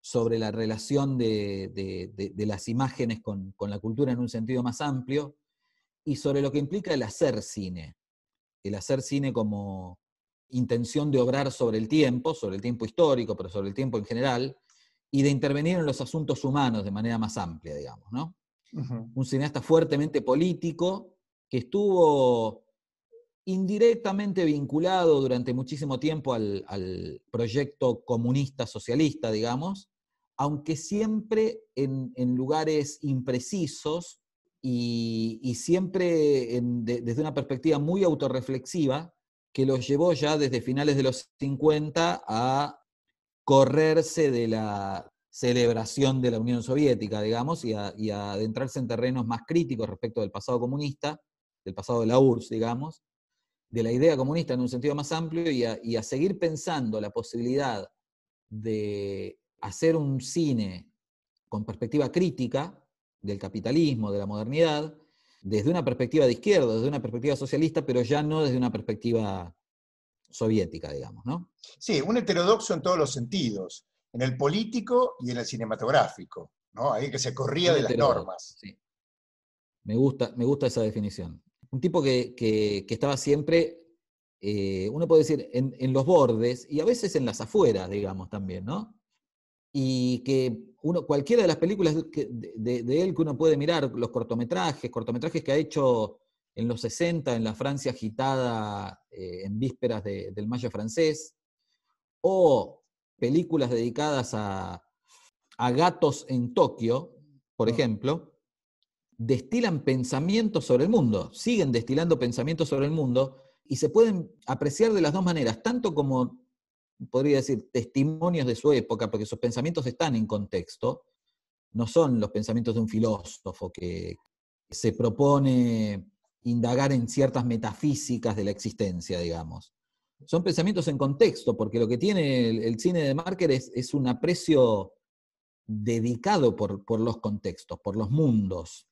sobre la relación de, las imágenes con, con, la cultura en un sentido más amplio y sobre lo que implica el hacer cine el hacer cine como intención de obrar sobre el tiempo, sobre el tiempo histórico, pero sobre el tiempo en general, y de intervenir en los asuntos humanos de manera más amplia, digamos, ¿no? Un cineasta fuertemente político que estuvo indirectamente vinculado durante muchísimo tiempo al, proyecto comunista socialista, digamos, aunque siempre en, en lugares imprecisos y, siempre desde una perspectiva muy autorreflexiva que los llevó ya desde finales de los 50 a correrse de la celebración de la Unión Soviética, digamos, y a, adentrarse en terrenos más críticos respecto del pasado comunista, del pasado de la URSS, digamos, de la idea comunista en un sentido más amplio y a, y a seguir pensando la posibilidad de hacer un cine con perspectiva crítica, del capitalismo, de la modernidad, desde una perspectiva de izquierda, desde una perspectiva socialista, pero ya no desde una perspectiva soviética, digamos, ¿no? Sí, un heterodoxo en todos los sentidos, en el político y en el cinematográfico, ¿no? Ahí que se corría de las normas. Sí. Me gusta, me gusta esa definición. Un tipo que, estaba siempre, eh, uno puede decir, en, en, los bordes y a veces en las afueras, digamos, también, ¿no? y que uno, cualquiera de las películas de, él que uno puede mirar, los cortometrajes, cortometrajes que ha hecho en los 60 en la Francia agitada eh, en vísperas del Mayo francés, o películas dedicadas a, a gatos en Tokio, por ejemplo, destilan pensamientos sobre el mundo, siguen destilando pensamientos sobre el mundo y se pueden apreciar de las dos maneras, tanto como, podría decir, testimonios de su época, porque sus pensamientos están en contexto, no son los pensamientos de un filósofo que se propone indagar en ciertas metafísicas de la existencia, digamos. Son pensamientos en contexto, porque lo que tiene el, cine de Marker es, un aprecio dedicado por, los contextos, por los mundos.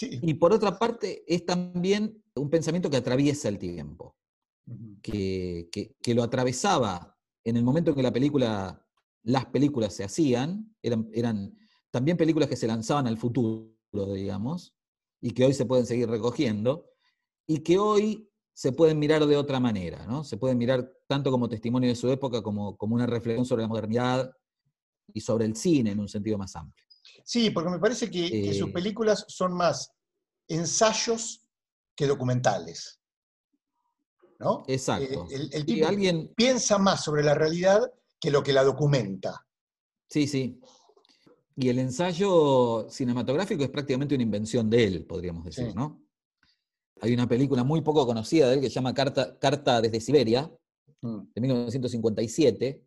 Y por otra parte, es también un pensamiento que atraviesa el tiempo, que, lo atravesaba en el momento en que la película, las películas se hacían, eran, eran también películas que se lanzaban al futuro, digamos, y que hoy se pueden seguir recogiendo, y que hoy se pueden mirar de otra manera, ¿no? Se pueden mirar tanto como testimonio de su época como, como una reflexión sobre la modernidad y sobre el cine en un sentido más amplio. Sí, porque me parece que, sus eh, películas son más ensayos que documentales. ¿No? Exacto. Eh, el, tipo alguien... piensa más sobre la realidad que lo que la documenta. Sí, sí. Y el ensayo cinematográfico es prácticamente una invención de él, podríamos decir, ¿no? Hay una película muy poco conocida de él que se llama Carta, Carta desde Siberia, mm. de 1957.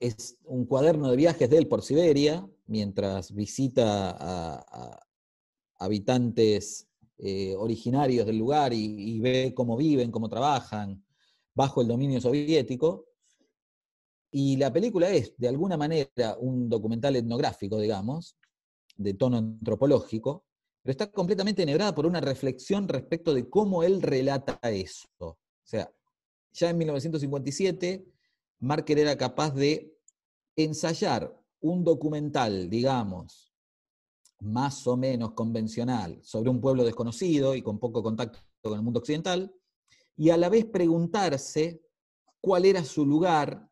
Es un cuaderno de viajes de él por Siberia, mientras visita a, habitantes eh, originarios del lugar y ve cómo viven, cómo trabajan bajo el dominio soviético. Y la película es, de alguna manera, un documental etnográfico, digamos, de tono antropológico, pero está completamente enhebrada por una reflexión respecto de cómo él relata eso. O sea, ya en 1957, Marker era capaz de ensayar un documental, digamos, más o menos convencional, sobre un pueblo desconocido y con poco contacto con el mundo occidental, y a la vez preguntarse cuál era su lugar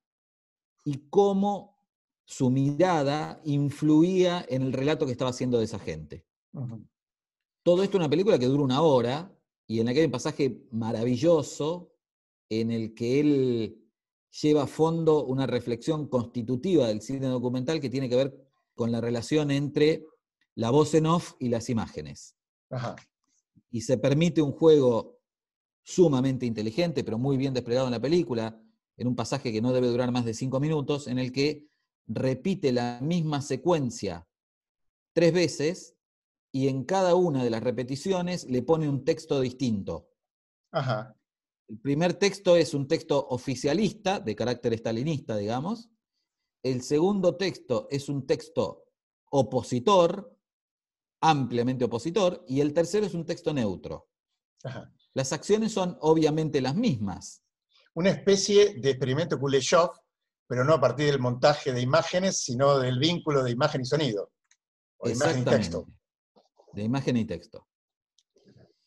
y cómo su mirada influía en el relato que estaba haciendo de esa gente. Todo esto es una película que dura una hora y en la que hay un pasaje maravilloso en el que él lleva a fondo una reflexión constitutiva del cine documental que tiene que ver con la relación entre la voz en off y las imágenes. Y se permite un juego sumamente inteligente, pero muy bien desplegado en la película, en un pasaje que no debe durar más de cinco minutos, en el que repite la misma secuencia tres veces y en cada una de las repeticiones le pone un texto distinto. El primer texto es un texto oficialista, de carácter estalinista, digamos. El segundo texto es un texto opositor, ampliamente opositor, y el tercero es un texto neutro. Las acciones son obviamente las mismas, una especie de experimento Kuleshov, pero no a partir del montaje de imágenes, sino del vínculo de imagen y sonido, o de imagen y texto. De imagen y texto.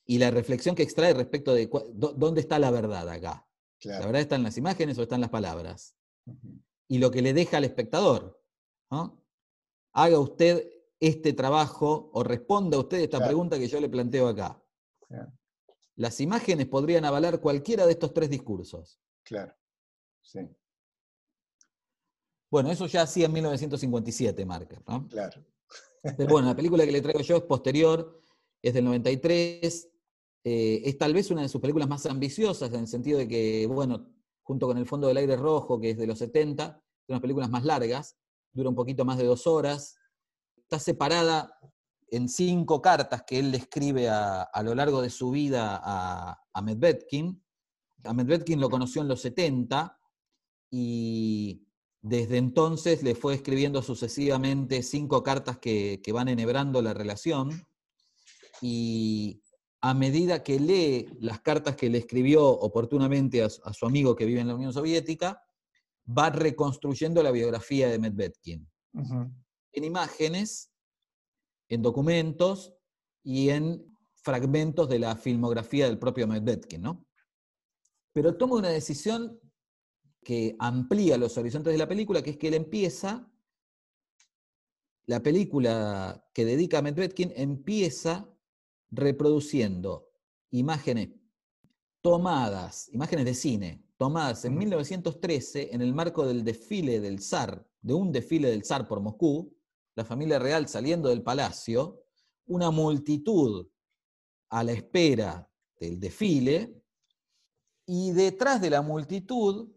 Y la reflexión que extrae respecto de dónde está la verdad acá. ¿La verdad está en las imágenes o están las palabras? Y lo que le deja al espectador. Haga usted este trabajo o responda usted esta pregunta que yo le planteo acá. Las imágenes podrían avalar cualquiera de estos tres discursos. Claro, sí. Bueno, eso ya hacía en 1957 Marker, ¿no? Claro. Pero bueno, la película que le traigo yo es posterior, es del 93, eh, es tal vez una de sus películas más ambiciosas en el sentido de que, bueno, junto con El Fondo del Aire Rojo, que es de los 70, son unas películas más largas, dura un poquito más de dos horas, está separada en cinco cartas que él le escribe a, lo largo de su vida a, a Medvedkin. A Medvedkin lo conoció en los 70 y desde entonces le fue escribiendo sucesivamente cinco cartas que, van enhebrando la relación. Y a medida que lee las cartas que le escribió oportunamente a, su amigo que vive en la Unión Soviética, va reconstruyendo la biografía de Medvedkin. En imágenes en documentos y en fragmentos de la filmografía del propio Medvedkin, ¿no? Pero toma una decisión que amplía los horizontes de la película, que es que él empieza, la película que dedica a Medvedkin empieza reproduciendo imágenes tomadas, imágenes de cine, tomadas en 1913 en el marco del desfile del zar, de un desfile del zar por Moscú, la familia real saliendo del palacio, una multitud a la espera del desfile, y detrás de la multitud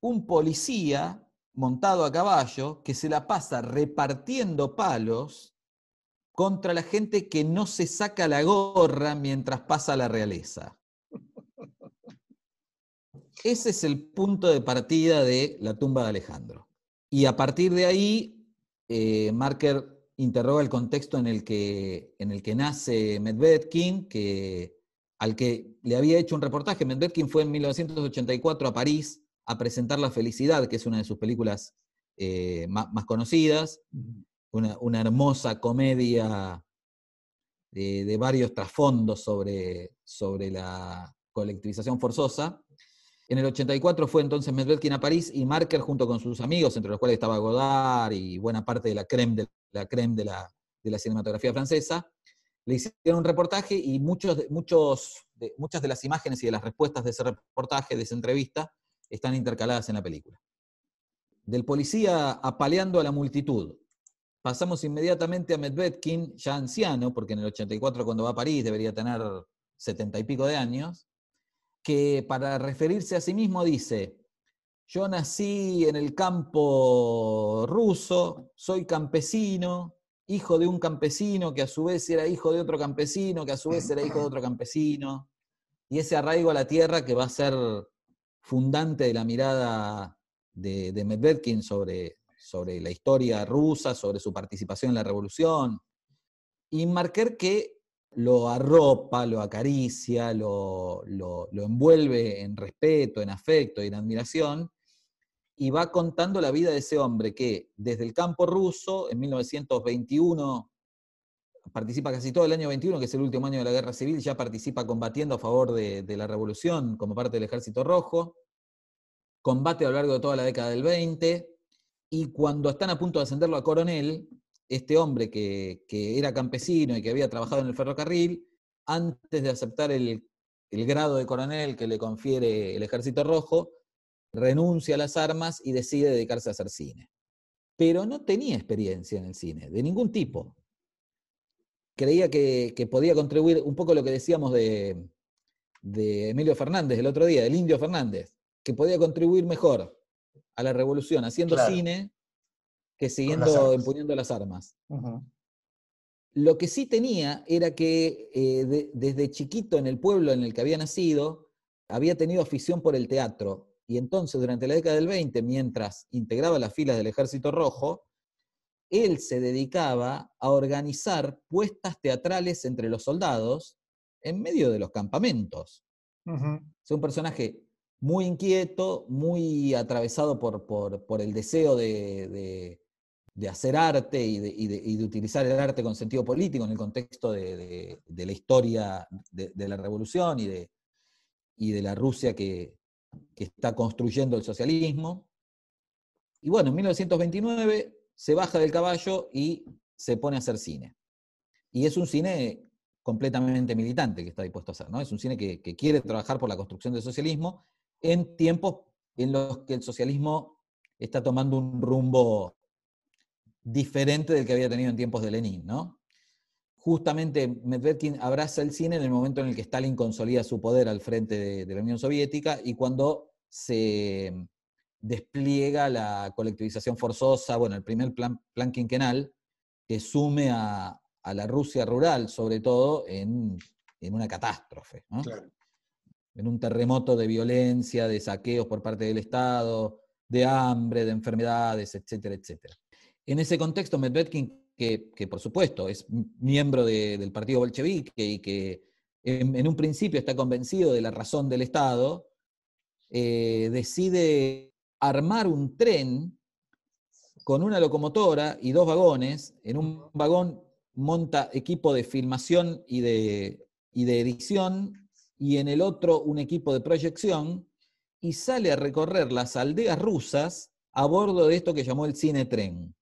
un policía montado a caballo que se la pasa repartiendo palos contra la gente que no se saca la gorra mientras pasa la realeza. Ese es el punto de partida de la tumba de Alejandro. Y a partir de ahí, eh, Marker interroga el contexto en el que, en el que nace Medvedkin, que, al que le había hecho un reportaje. Medvedkin fue en 1984 a París a presentar La Felicidad, que es una de sus películas eh, más, conocidas, una, hermosa comedia de, de, varios trasfondos sobre, sobre la colectivización forzosa. En el 84 fue entonces Medvedkin a París y Marker junto con sus amigos, entre los cuales estaba Godard y buena parte de la creme de la, creme de la, de la cinematografía francesa, le hicieron un reportaje y muchos, muchos, de, muchas de las imágenes y de las respuestas de ese reportaje, de esa entrevista, están intercaladas en la película. Del policía apaleando a la multitud. Pasamos inmediatamente a Medvedkin, ya anciano, porque en el 84 cuando va a París debería tener setenta y pico de años, que para referirse a sí mismo dice, yo nací en el campo ruso, soy campesino, hijo de un campesino que a su vez era hijo de otro campesino, que a su vez era hijo de otro campesino, y ese arraigo a la tierra que va a ser fundante de la mirada de, de Medvedkin sobre, sobre la historia rusa, sobre su participación en la revolución, y Marker que lo arropa, lo acaricia, lo, envuelve en respeto, en afecto y en admiración, y va contando la vida de ese hombre que desde el campo ruso, en 1921, participa casi todo el año 21, que es el último año de la guerra civil, ya participa combatiendo a favor de, de la revolución como parte del ejército rojo, combate a lo largo de toda la década del 20, y cuando están a punto de ascenderlo a coronel, este hombre que, era campesino y que había trabajado en el ferrocarril, antes de aceptar el, grado de coronel que le confiere el Ejército Rojo, renuncia a las armas y decide dedicarse a hacer cine. Pero no tenía experiencia en el cine, de ningún tipo. Creía que, podía contribuir un poco lo que decíamos de, Emilio Fernández el otro día, del Indio Fernández, que podía contribuir mejor a la revolución haciendo cine que siguiendo empuñando las armas. Lo que sí tenía era que eh, desde chiquito en el pueblo en el que había nacido, había tenido afición por el teatro. Y entonces, durante la década del 20, mientras integraba las filas del Ejército Rojo, él se dedicaba a organizar puestas teatrales entre los soldados en medio de los campamentos. Es un personaje muy inquieto, muy atravesado por, por, el deseo de, de hacer arte y de, utilizar el arte con sentido político en el contexto de, la historia de, la revolución y de, de la Rusia que, está construyendo el socialismo. Y bueno, en 1929 se baja del caballo y se pone a hacer cine. Y es un cine completamente militante que está dispuesto a hacer, ¿no? Es un cine que quiere trabajar por la construcción del socialismo en tiempos en los que el socialismo está tomando un rumbo diferente del que había tenido en tiempos de Lenin, ¿no? Justamente Medvedkin abraza el cine en el momento en el que Stalin consolida su poder al frente de, la Unión Soviética y cuando se despliega la colectivización forzosa, bueno, el primer plan, plan quinquenal, que sume a, la Rusia rural, sobre todo, en, una catástrofe, ¿no? en un terremoto de violencia, de saqueos por parte del Estado, de hambre, de enfermedades, etcétera, etcétera. En ese contexto, Medvedkin, que, por supuesto es miembro del partido bolchevique y que en, un principio está convencido de la razón del Estado, eh, decide armar un tren con una locomotora y dos vagones. En un vagón monta equipo de filmación y de, y de edición y en el otro un equipo de proyección y sale a recorrer las aldeas rusas a bordo de esto que llamó el cine tren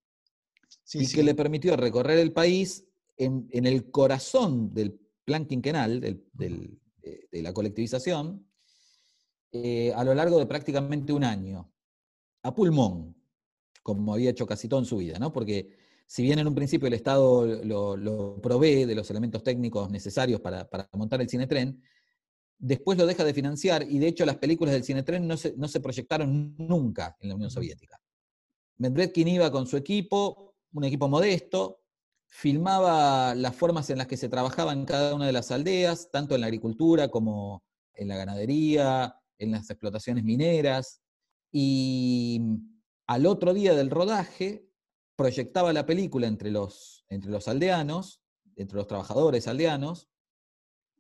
y que le permitió recorrer el país en, el corazón del plan quinquenal, de, la colectivización, eh, a lo largo de prácticamente un año, a pulmón, como había hecho casi todo en su vida, ¿no? Porque si bien en un principio el Estado lo, provee de los elementos técnicos necesarios para, montar el cinetren, después lo deja de financiar y de hecho las películas del cinetren no se, no se proyectaron nunca en la Unión Soviética. Medvedkin iba con su equipo, un equipo modesto, filmaba las formas en las que se trabajaba en cada una de las aldeas, tanto en la agricultura como en la ganadería, en las explotaciones mineras, y al otro día del rodaje proyectaba la película entre los, entre los aldeanos, entre los trabajadores aldeanos,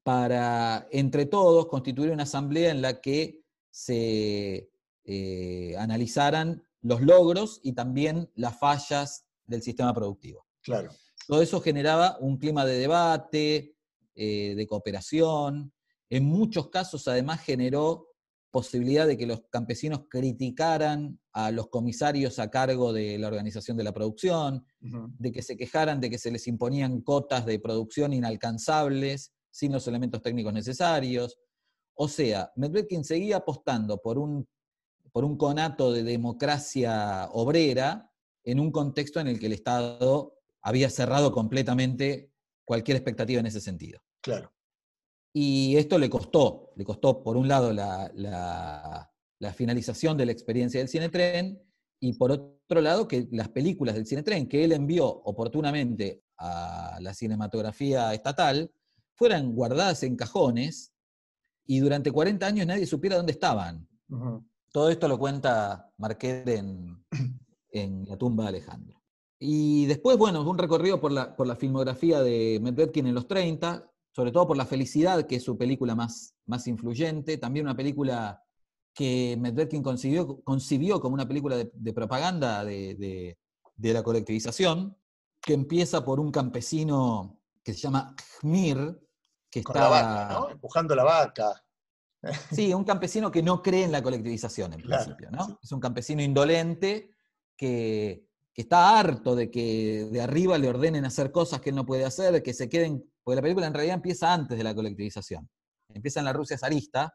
para entre todos constituir una asamblea en la que se eh, analizaran los logros y también las fallas del sistema productivo. Claro. Todo eso generaba un clima de debate, eh, de cooperación. En muchos casos, además, generó posibilidad de que los campesinos criticaran a los comisarios a cargo de la organización de la producción, de que se quejaran de que se les imponían cotas de producción inalcanzables sin los elementos técnicos necesarios. O sea, Medvedkin seguía apostando por un, por un conato de democracia obrera en un contexto en el que el Estado había cerrado completamente cualquier expectativa en ese sentido. Claro. Y esto le costó, le costó por un lado la, finalización de la experiencia del cine tren y por otro lado que las películas del cine tren que él envió oportunamente a la cinematografía estatal fueran guardadas en cajones y durante 40 años nadie supiera dónde estaban. Todo esto lo cuenta Marquet en, en La tumba de Alejandro. Y después, bueno, un recorrido por la, por la filmografía de Medvedkin en los 30, sobre todo por La Felicidad, que es su película más, más influyente, también una película que Medvedkin concibió, concibió como una película de, propaganda de, la colectivización, que empieza por un campesino que se llama Khmir, que está... La vaca, ¿no? Empujando la vaca. Sí, un campesino que no cree en la colectivización, en principio, ¿no? Es un campesino indolente que está harto de que de arriba le ordenen hacer cosas que él no puede hacer, que se queden, porque la película en realidad empieza antes de la colectivización. Empieza en la Rusia zarista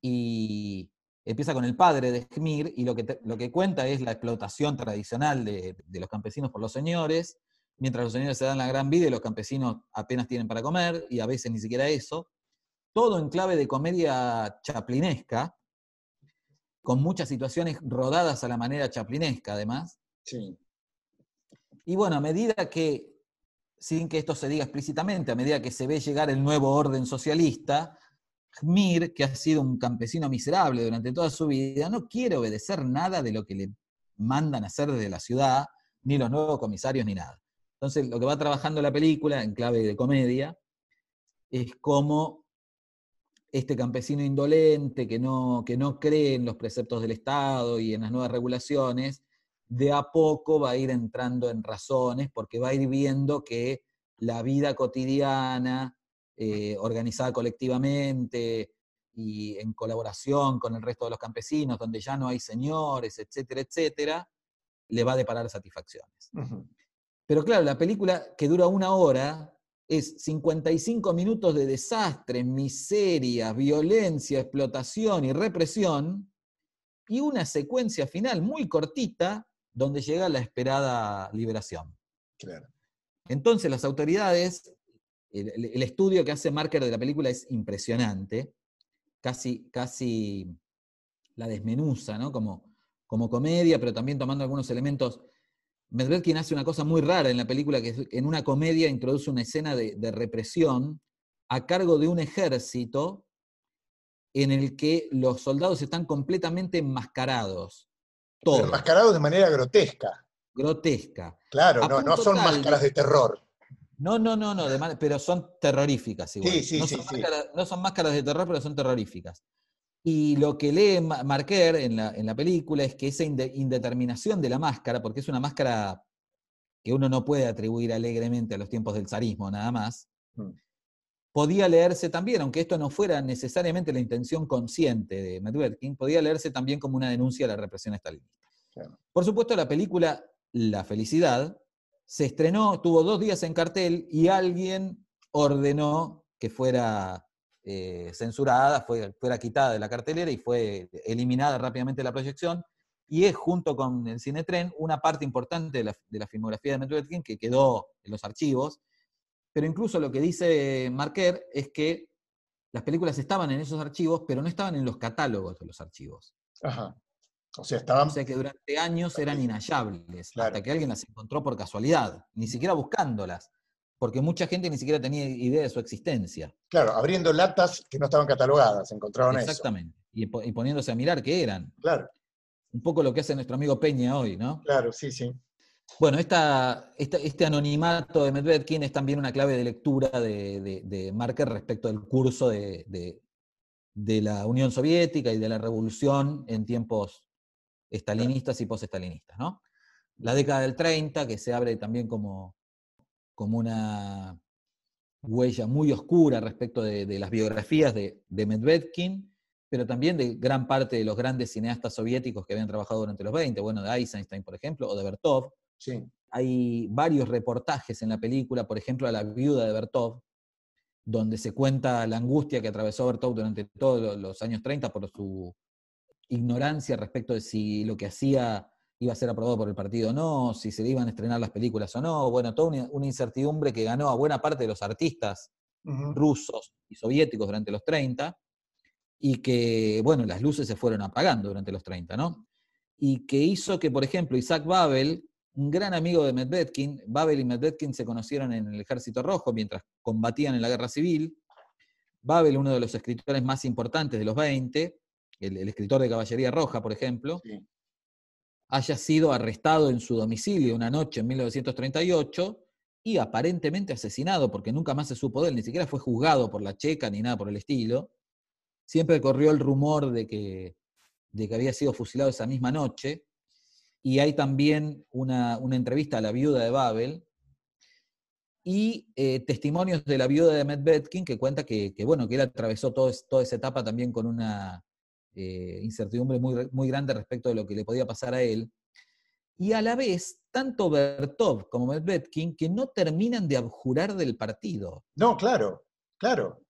y empieza con el padre de Khmir y lo que, lo que cuenta es la explotación tradicional de, de, los campesinos por los señores, mientras los señores se dan la gran vida y los campesinos apenas tienen para comer y a veces ni siquiera eso. Todo en clave de comedia chaplinesca, con muchas situaciones rodadas a la manera chaplinesca además, Sí. Y bueno, a medida que, sin que esto se diga explícitamente, a medida que se ve llegar el nuevo orden socialista, Mir, que ha sido un campesino miserable durante toda su vida, no quiere obedecer nada de lo que le mandan hacer desde la ciudad, ni los nuevos comisarios, ni nada. Entonces, lo que va trabajando la película, en clave de comedia, es cómo este campesino indolente que no, que no cree en los preceptos del Estado y en las nuevas regulaciones, de a poco va a ir entrando en razones porque va a ir viendo que la vida cotidiana, eh, organizada colectivamente y en colaboración con el resto de los campesinos, donde ya no hay señores, etcétera, etcétera, le va a deparar satisfacciones. Pero claro, la película que dura una hora es 55 minutos de desastres, miseria, violencia, explotación y represión, y una secuencia final muy cortita donde llega la esperada liberación. Entonces las autoridades, el, estudio que hace Marker de la película es impresionante, casi, casi la desmenuza, ¿no? Como, como comedia, pero también tomando algunos elementos. Medvedkin hace una cosa muy rara en la película, que en una comedia introduce una escena de, de represión a cargo de un ejército en el que los soldados están completamente enmascarados. Pero enmascarados de manera grotesca. Grotesca. Claro, no, son máscaras de terror. No, no, no, no, pero son terroríficas igual. Sí, sí, no, sí, Máscaras, no son máscaras de terror, pero son terroríficas. Y lo que lee Marquer en la, en la película es que esa indeterminación de la máscara, porque es una máscara que uno no puede atribuir alegremente a los tiempos del zarismo nada más, mm podía leerse también, aunque esto no fuera necesariamente la intención consciente de Medvedkin, podía leerse también como una denuncia a la represión estalinista. Por supuesto, la película La Felicidad se estrenó, tuvo dos días en cartel y alguien ordenó que fuera eh, censurada, fue, fuera quitada de la cartelera y fue eliminada rápidamente la proyección. Y es, junto con el Cinetren, una parte importante de la, de la filmografía de Medvedkin que quedó en los archivos. Pero incluso lo que dice Marquer es que las películas estaban en esos archivos, pero no estaban en los catálogos de los archivos. Ajá. O sea, estaban... O sea que durante años eran inhallables, hasta que alguien las encontró por casualidad, ni siquiera buscándolas, porque mucha gente ni siquiera tenía idea de su existencia. Claro, abriendo latas que no estaban catalogadas, encontraron Exactamente. Y, po- y poniéndose a mirar qué eran. Claro, Un poco lo que hace nuestro amigo Peña hoy, ¿no? claro, sí, sí. Bueno, esta, esta- este anonimato de Medvedkin es también una clave de lectura de, de, de Marker respecto del curso de, de- de la Unión Soviética y de la revolución en tiempos estalinistas y postestalinistas, ¿no? La década del 30, que se abre también como, como una huella muy oscura respecto de, de las biografías de, de Medvedkin, pero también de gran parte de los grandes cineastas soviéticos que habían trabajado durante los 20, bueno, de Eisenstein, por ejemplo, o de Bertov. Sí. Hay varios reportajes en la película, por ejemplo, a la viuda de Bertov, donde se cuenta la angustia que atravesó Bertov durante todos lo- los años 30 por su ignorancia respecto de si lo que hacía iba a ser aprobado por el partido o no, si se iban a estrenar las películas o no. Bueno, toda una, una incertidumbre que ganó a buena parte de los artistas rusos y soviéticos durante los 30, y que, bueno, las luces se fueron apagando durante los 30, ¿no? Y que hizo que, por ejemplo, Isaac Babel, un gran amigo de Medvedkin, Babel y Medvedkin se conocieron en el Ejército Rojo mientras combatían en la Guerra Civil. Babel, uno de los escritores más importantes de los 20, el, el escritor de Caballería Roja, por ejemplo, Sí. Haya sido arrestado en su domicilio una noche en 1938 y aparentemente asesinado, porque nunca más se supo de él, ni siquiera fue juzgado por la checa ni nada por el estilo. Siempre corrió el rumor de que, de que había sido fusilado esa misma noche. Y hay también una, una entrevista a la viuda de Babel y eh, testimonios de la viuda de Medvedkin que cuenta que, bueno, que él atravesó todo toda esa etapa también con una eh, incertidumbre muy, muy grande respecto de lo que le podía pasar a él. Y a la vez, tanto Bertov como Medvedkin que no terminan de abjurar del partido. No, claro, claro.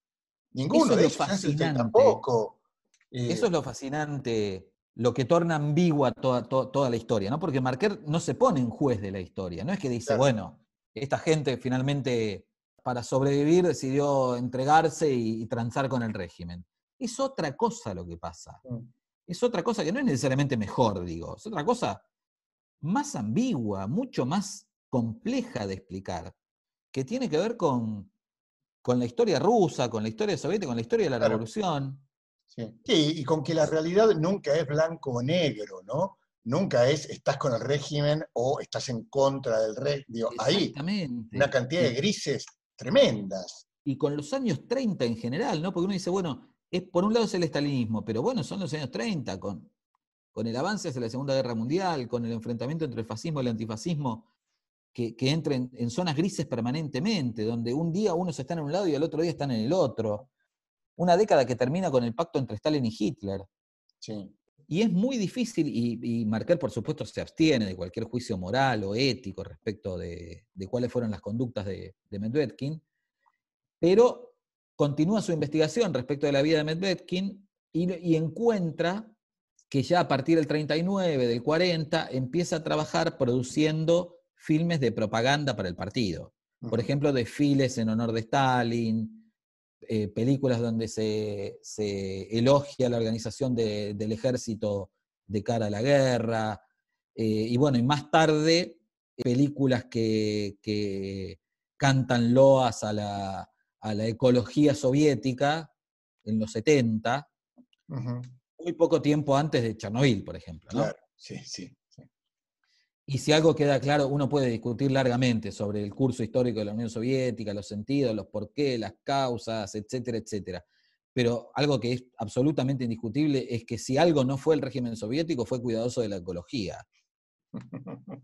Ninguno Eso es de lo ellos, fascinante. tampoco. Eh, Eso es lo fascinante, lo que torna ambigua toda, to- toda la historia, ¿no? Porque Marquer no se pone en juez de la historia, no es que dice, Claro. bueno, esta gente finalmente para sobrevivir decidió entregarse y, y transar con el régimen. Es otra cosa lo que pasa. Mm. Es otra cosa que no es necesariamente mejor, digo, es otra cosa más ambigua, mucho más compleja de explicar, que tiene que ver con, con la historia rusa, con la historia soviética, con la historia de la Claro. revolución. Sí. Sí, y con que la realidad nunca es blanco o negro, ¿no? Nunca es estás con el régimen o estás en contra del régimen. Ahí Exactamente. una cantidad de grises tremendas. y con los años 30 en general, ¿no? Porque uno dice, bueno, es, por un lado es el estalinismo, pero bueno, son los años 30, con, con el avance hacia la Segunda Guerra Mundial, con el enfrentamiento entre el fascismo y el antifascismo, que, que entra en, en zonas grises permanentemente, donde un día unos están en un lado y al otro día están en el otro. Una década que termina con el pacto entre Stalin y Hitler. Sí. Y es muy difícil, y, y Marquer, por supuesto, se abstiene de cualquier juicio moral o ético respecto de, de cuáles fueron las conductas de, de Medvedkin, pero continúa su investigación respecto de la vida de Medvedkin y, y encuentra que ya a partir del 39, del 40, empieza a trabajar produciendo filmes de propaganda para el partido. Por ejemplo, desfiles en honor de Stalin, eh, películas donde se, se elogia la organización de- del ejército de cara a la guerra, eh, y bueno, y más tarde películas que, que cantan loas a la, a la ecología soviética en los 70, Ujú. muy poco tiempo antes de Chernobyl, por ejemplo. ¿no? Claro, sí, sí. sí. Y si algo queda claro, uno puede discutir largamente sobre el curso histórico de la Unión Soviética, los sentidos, los porqués, las causas, etcétera, etcétera. Pero algo que es absolutamente indiscutible es que si algo no fue el régimen soviético, fue cuidadoso de la ecología.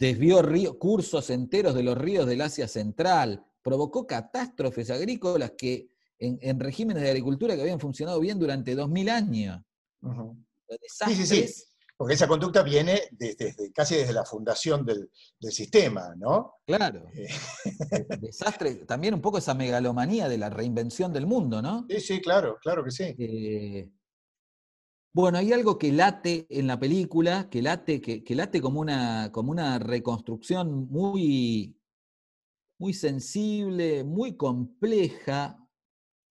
Desvió río- cursos enteros de los ríos del Asia Central, provocó catástrofes agrícolas que en, en regímenes de agricultura que habían funcionado bien durante 2000 años. Ujú. Desastres sí, sí. Porque esa conducta viene desde, casi desde la fundación del, sistema, ¿no? Claro. Eh. Desastre, también un poco esa megalomanía de la reinvención del mundo, ¿no? Sí, sí, claro, claro que sí. Eh, bueno, hay algo que late en la película, que late, que, late como, una, como una reconstrucción muy, muy sensible, muy compleja,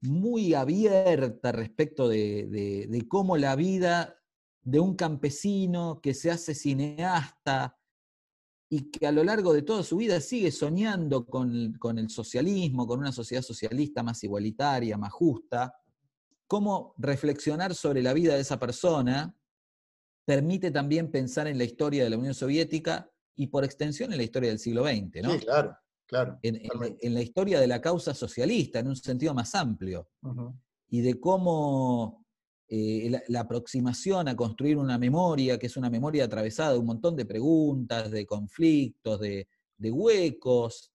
muy abierta respecto de, cómo la vida de un campesino que se hace cineasta y que a lo largo de toda su vida sigue soñando con, con el socialismo, con una sociedad socialista más igualitaria, más justa, cómo reflexionar sobre la vida de esa persona permite también pensar en la historia de la Unión Soviética y por extensión en la historia del siglo XX, ¿no? Sí, claro. Claro, en, la historia de la causa socialista, en un sentido más amplio, y de cómo eh, la, aproximación a construir una memoria, que es una memoria atravesada de un montón de preguntas, de conflictos, de, huecos,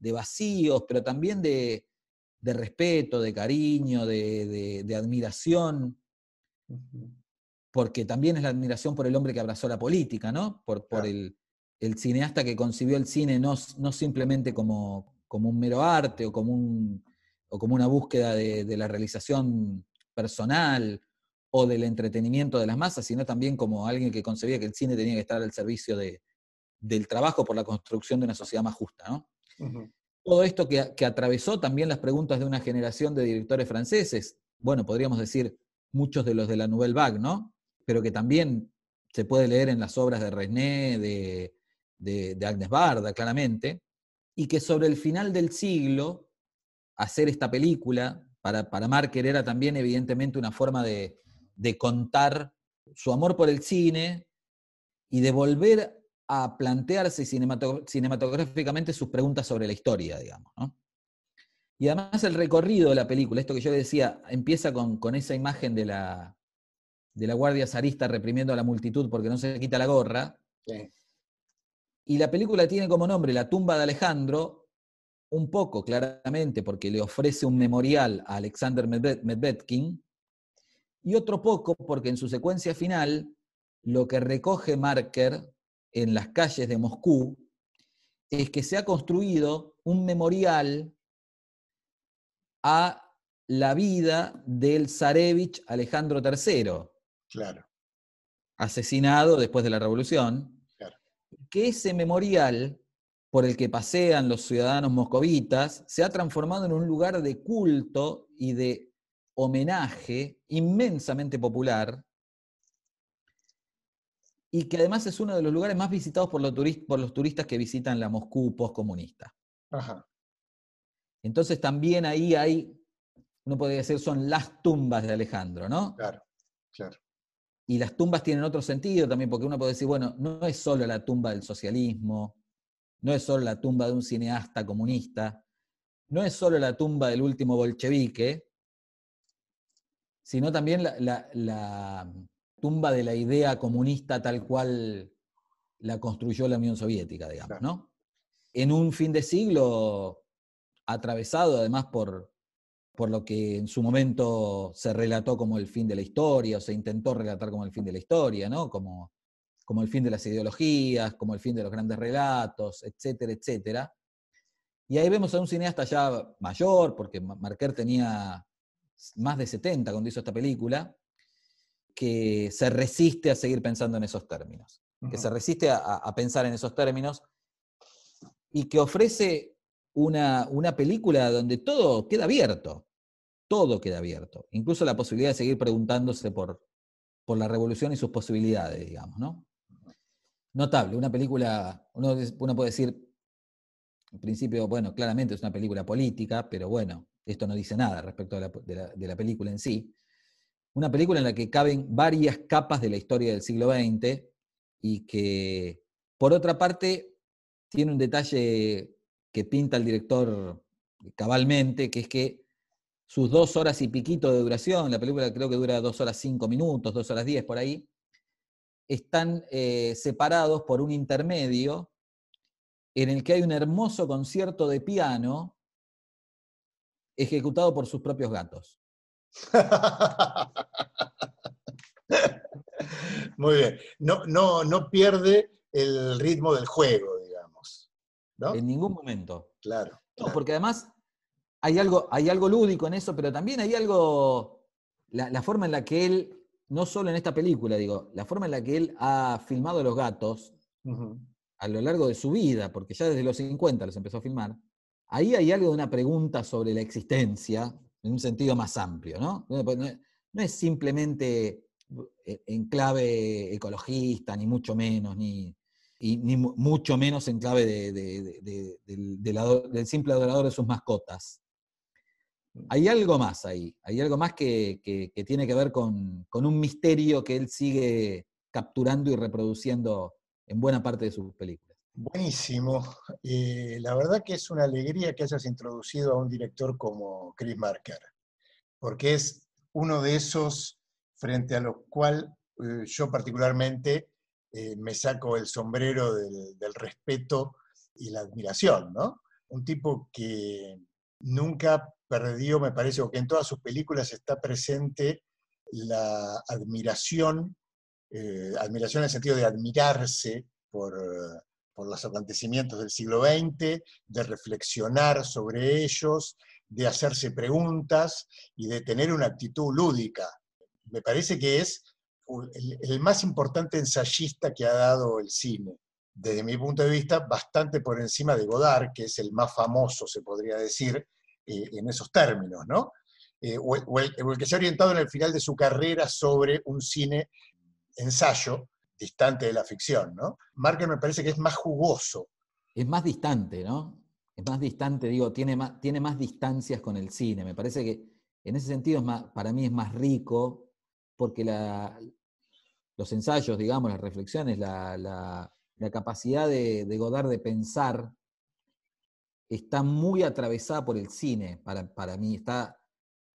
de vacíos, pero también de, respeto, de cariño, de, admiración, porque también es la admiración por el hombre que abrazó la política, ¿no? Por, por el, el cineasta que concibió el cine no, no simplemente como, como, un mero arte o como, un, o como una búsqueda de, la realización personal o del entretenimiento de las masas, sino también como alguien que concebía que el cine tenía que estar al servicio de, del trabajo por la construcción de una sociedad más justa. ¿no? Todo esto que, que, atravesó también las preguntas de una generación de directores franceses, bueno, podríamos decir muchos de los de la Nouvelle Vague, ¿no? pero que también se puede leer en las obras de René, de, de, Agnes Barda, claramente, y que sobre el final del siglo, hacer esta película, para, para Marker era también evidentemente una forma de, contar su amor por el cine y de volver a plantearse cinematográficamente sus preguntas sobre la historia, digamos. Y además el recorrido de la película, esto que yo decía, empieza con, esa imagen de la, de la guardia zarista reprimiendo a la multitud porque no se quita la gorra. Y la película tiene como nombre La tumba de Alejandro, un poco claramente porque le ofrece un memorial a Alexander Medvedkin, y otro poco porque en su secuencia final lo que recoge Marker en las calles de Moscú es que se ha construido un memorial a la vida del zarevich Alejandro III. Claro. Asesinado después de la revolución que ese memorial por el que pasean los ciudadanos moscovitas se ha transformado en un lugar de culto y de homenaje inmensamente popular y que además es uno de los lugares más visitados por los, turistas que visitan la Moscú postcomunista. Entonces también ahí hay, uno podría decir, son las tumbas de Alejandro, ¿no? Claro, claro. Y las tumbas tienen otro sentido también, porque uno puede decir, bueno, no es solo la tumba del socialismo, no es solo la tumba de un cineasta comunista, no es solo la tumba del último bolchevique, sino también la, tumba de la idea comunista tal cual la construyó la Unión Soviética, digamos, ¿no? En un fin de siglo atravesado además por, por lo que en su momento se relató como el fin de la historia, o se intentó relatar como el fin de la historia, ¿no? Como, como el fin de las ideologías, como el fin de los grandes relatos, etcétera, etcétera. Y ahí vemos a un cineasta ya mayor, porque Marquer tenía más de 70 cuando hizo esta película, que se resiste a seguir pensando en esos términos, que se resiste a, pensar en esos términos y que ofrece una, una película donde todo queda abierto todo queda abierto, incluso la posibilidad de seguir preguntándose por, por la revolución y sus posibilidades, digamos, ¿no? Notable, una película, uno, puede decir, en principio, bueno, claramente es una película política, pero bueno, esto no dice nada respecto de la, de la película en sí. Una película en la que caben varias capas de la historia del siglo XX y que, por otra parte, tiene un detalle que pinta el director cabalmente, que es que sus dos horas y piquito de duración, la película creo que dura dos horas cinco minutos, dos horas diez por ahí, están eh, separados por un intermedio en el que hay un hermoso concierto de piano ejecutado por sus propios gatos. Muy bien. No, no, no pierde el ritmo del juego, digamos. ¿no? En ningún momento. Claro. No, claro. porque además hay algo, hay algo lúdico en eso, pero también hay algo, la, la forma en la que él, no solo en esta película, digo, la forma en la que él ha filmado los gatos a lo largo de su vida, porque ya desde los 50 los empezó a filmar, ahí hay algo de una pregunta sobre la existencia en un sentido más amplio, ¿no? No no es, simplemente eh, en clave ecologista, ni mucho menos, ni, y ni mu- mucho menos en clave de- del simple adorador de sus mascotas. Hay algo más ahí, hay algo más que, que- que tiene que ver con, con un misterio que él sigue capturando y reproduciendo en buena parte de sus películas. Buenísimo. Eh, la verdad que es una alegría que hayas introducido a un director como Chris Marker, porque es uno de esos frente a los cuales yo particularmente eh, me saco el sombrero del, del respeto y la admiración, ¿no? Un tipo que nunca perdió, me parece, o que en todas sus películas está presente la admiración, eh, admiración en el sentido de admirarse por, por los acontecimientos del siglo XX, de reflexionar sobre ellos, de hacerse preguntas y de tener una actitud lúdica. Me parece que es el, más importante ensayista que ha dado el cine. Desde mi punto de vista, bastante por encima de Godard, que es el más famoso, se podría decir, en esos términos, ¿no? Eh, o, el, que se ha orientado en el final de su carrera sobre un cine ensayo distante de la ficción, ¿no? Marker me parece que es más jugoso. Es más distante, ¿no? Es más distante, digo, tiene más, distancias con el cine. Me parece que en ese sentido para mí es más rico, porque los ensayos, digamos, las reflexiones, la capacidad de, de, Godard de pensar está muy atravesada por el cine, para, para mí. Está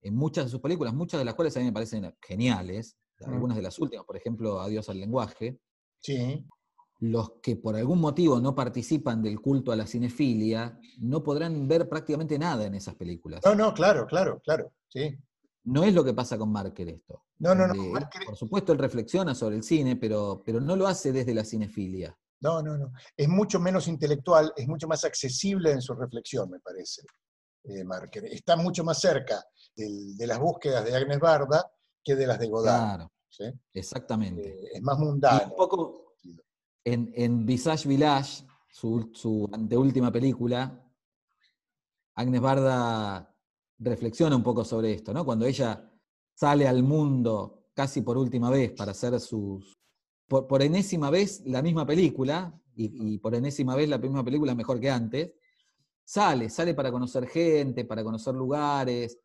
en muchas de sus películas, muchas de las cuales a mí me parecen geniales, algunas de las últimas, por ejemplo, Adiós al lenguaje. Sí. Los que por algún motivo no participan del culto a la cinefilia no podrán ver prácticamente nada en esas películas. No, no, claro, claro, claro. Sí. No es lo que pasa con Marker esto. No, no, no. Marker... Por supuesto, él reflexiona sobre el cine, pero, pero no lo hace desde la cinefilia. No, no, no. Es mucho menos intelectual, es mucho más accesible en su reflexión, me parece. Eh, Marker. Está mucho más cerca del, de las búsquedas de Agnes Barda que de las de Godard. Claro. ¿sí? Exactamente. Eh, es más mundano. Y un poco en, en Visage Village, su, su anteúltima película, Agnes Barda reflexiona un poco sobre esto, ¿no? Cuando ella sale al mundo casi por última vez para hacer sus. Por, por enésima vez la misma película, y, y, por enésima vez la misma película mejor que antes, sale, sale para conocer gente, para conocer lugares,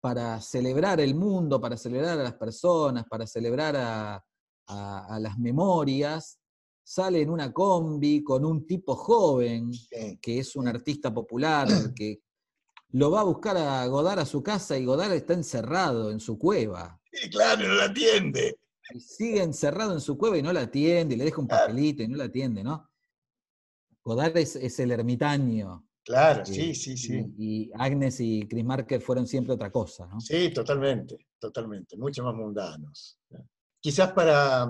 para celebrar el mundo, para celebrar a las personas, para celebrar a, a, a las memorias, sale en una combi con un tipo joven, sí. que es un artista popular, que lo va a buscar a Godard a su casa y Godard está encerrado en su cueva. Y claro, no la atiende. Y sigue encerrado en su cueva y no la atiende, y le deja un papelito y no la atiende, ¿no? Godard es, es el ermitaño. Claro, sí, sí, sí. Y, y, Agnes y Chris Marker fueron siempre otra cosa, ¿no? Sí, totalmente, totalmente, mucho más mundanos. Quizás para,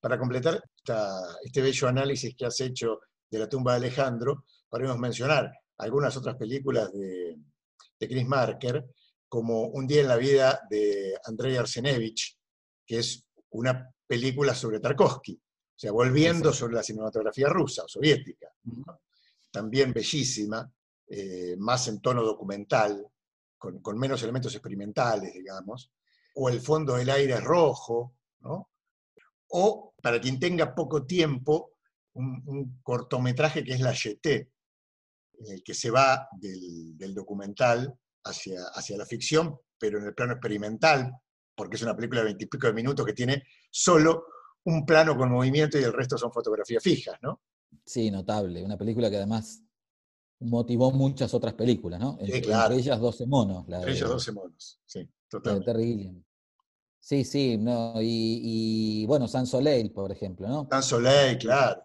para completar esta, este bello análisis que has hecho de la tumba de Alejandro, podemos mencionar algunas otras películas de, de Chris Marker, como Un día en la vida de Andrei Arsenevich, que es una película sobre Tarkovsky, o sea, volviendo Exacto. sobre la cinematografía rusa o soviética. ¿no? También bellísima, eh, más en tono documental, con, con, menos elementos experimentales, digamos. O El fondo del aire es rojo, ¿no? O, para quien tenga poco tiempo, un, un cortometraje que es La Yeté, en el que se va del, del documental hacia, hacia la ficción, pero en el plano experimental, porque es una película de veintipico de minutos que tiene solo un plano con movimiento y el resto son fotografías fijas, ¿no? Sí, notable. Una película que además motivó muchas otras películas, ¿no? Sí, entre, claro. entre, ellas 12 monos. La entre de, ellas 12 monos, sí, La de totalmente. Terry Gilliam. Sí, sí, no, y, y, bueno, San Soleil, por ejemplo, ¿no? San Soleil, claro.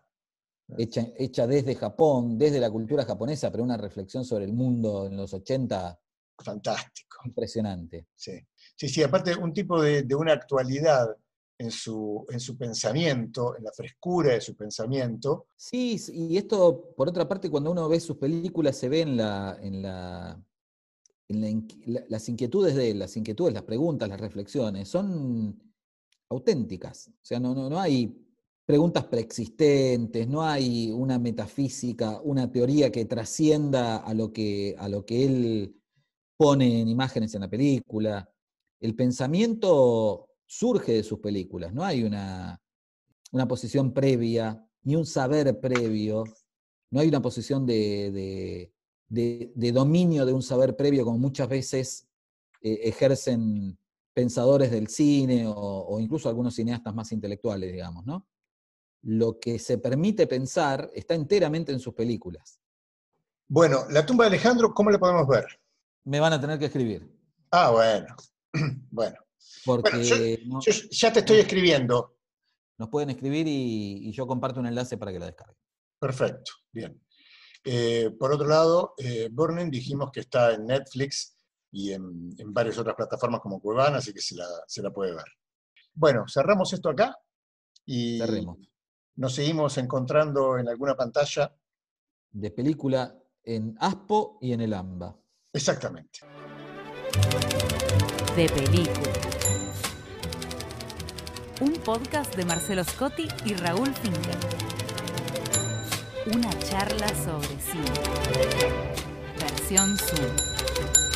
Hecha, hecha desde Japón, desde la cultura japonesa, pero una reflexión sobre el mundo en los 80. Fantástico. Impresionante. Sí, sí, sí aparte un tipo de, una actualidad en su, en su pensamiento, en la frescura de su pensamiento. Sí, y esto, por otra parte, cuando uno ve sus películas, se ve en, la, en, la, en las inquietudes de él, las inquietudes, las preguntas, las reflexiones, son auténticas. O sea, no, no, no hay preguntas preexistentes, no hay una metafísica, una teoría que trascienda a lo que, a lo que él pone en imágenes en la película. El pensamiento surge de sus películas, no hay una, una posición previa, ni un saber previo, no hay una posición de, de, dominio de un saber previo como muchas veces eh, ejercen pensadores del cine o, incluso algunos cineastas más intelectuales, digamos, ¿no? Lo que se permite pensar está enteramente en sus películas. Bueno, la tumba de Alejandro, ¿cómo la podemos ver? Me van a tener que escribir. Ah, bueno. bueno. Porque ya te estoy escribiendo. Nos pueden escribir y, yo comparto un enlace para que la descarguen. Perfecto, bien. Eh, por otro lado, eh, Burning dijimos que está en Netflix y en, varias otras plataformas como Cuevana, así que se la, puede ver. Bueno, cerramos esto acá y nos seguimos encontrando en alguna pantalla. De película en Aspo y en el AMBA. Exactamente. De película. Un podcast de Marcelo Scotti y Raúl Finkel. Una charla sobre cine. Versión Zoom.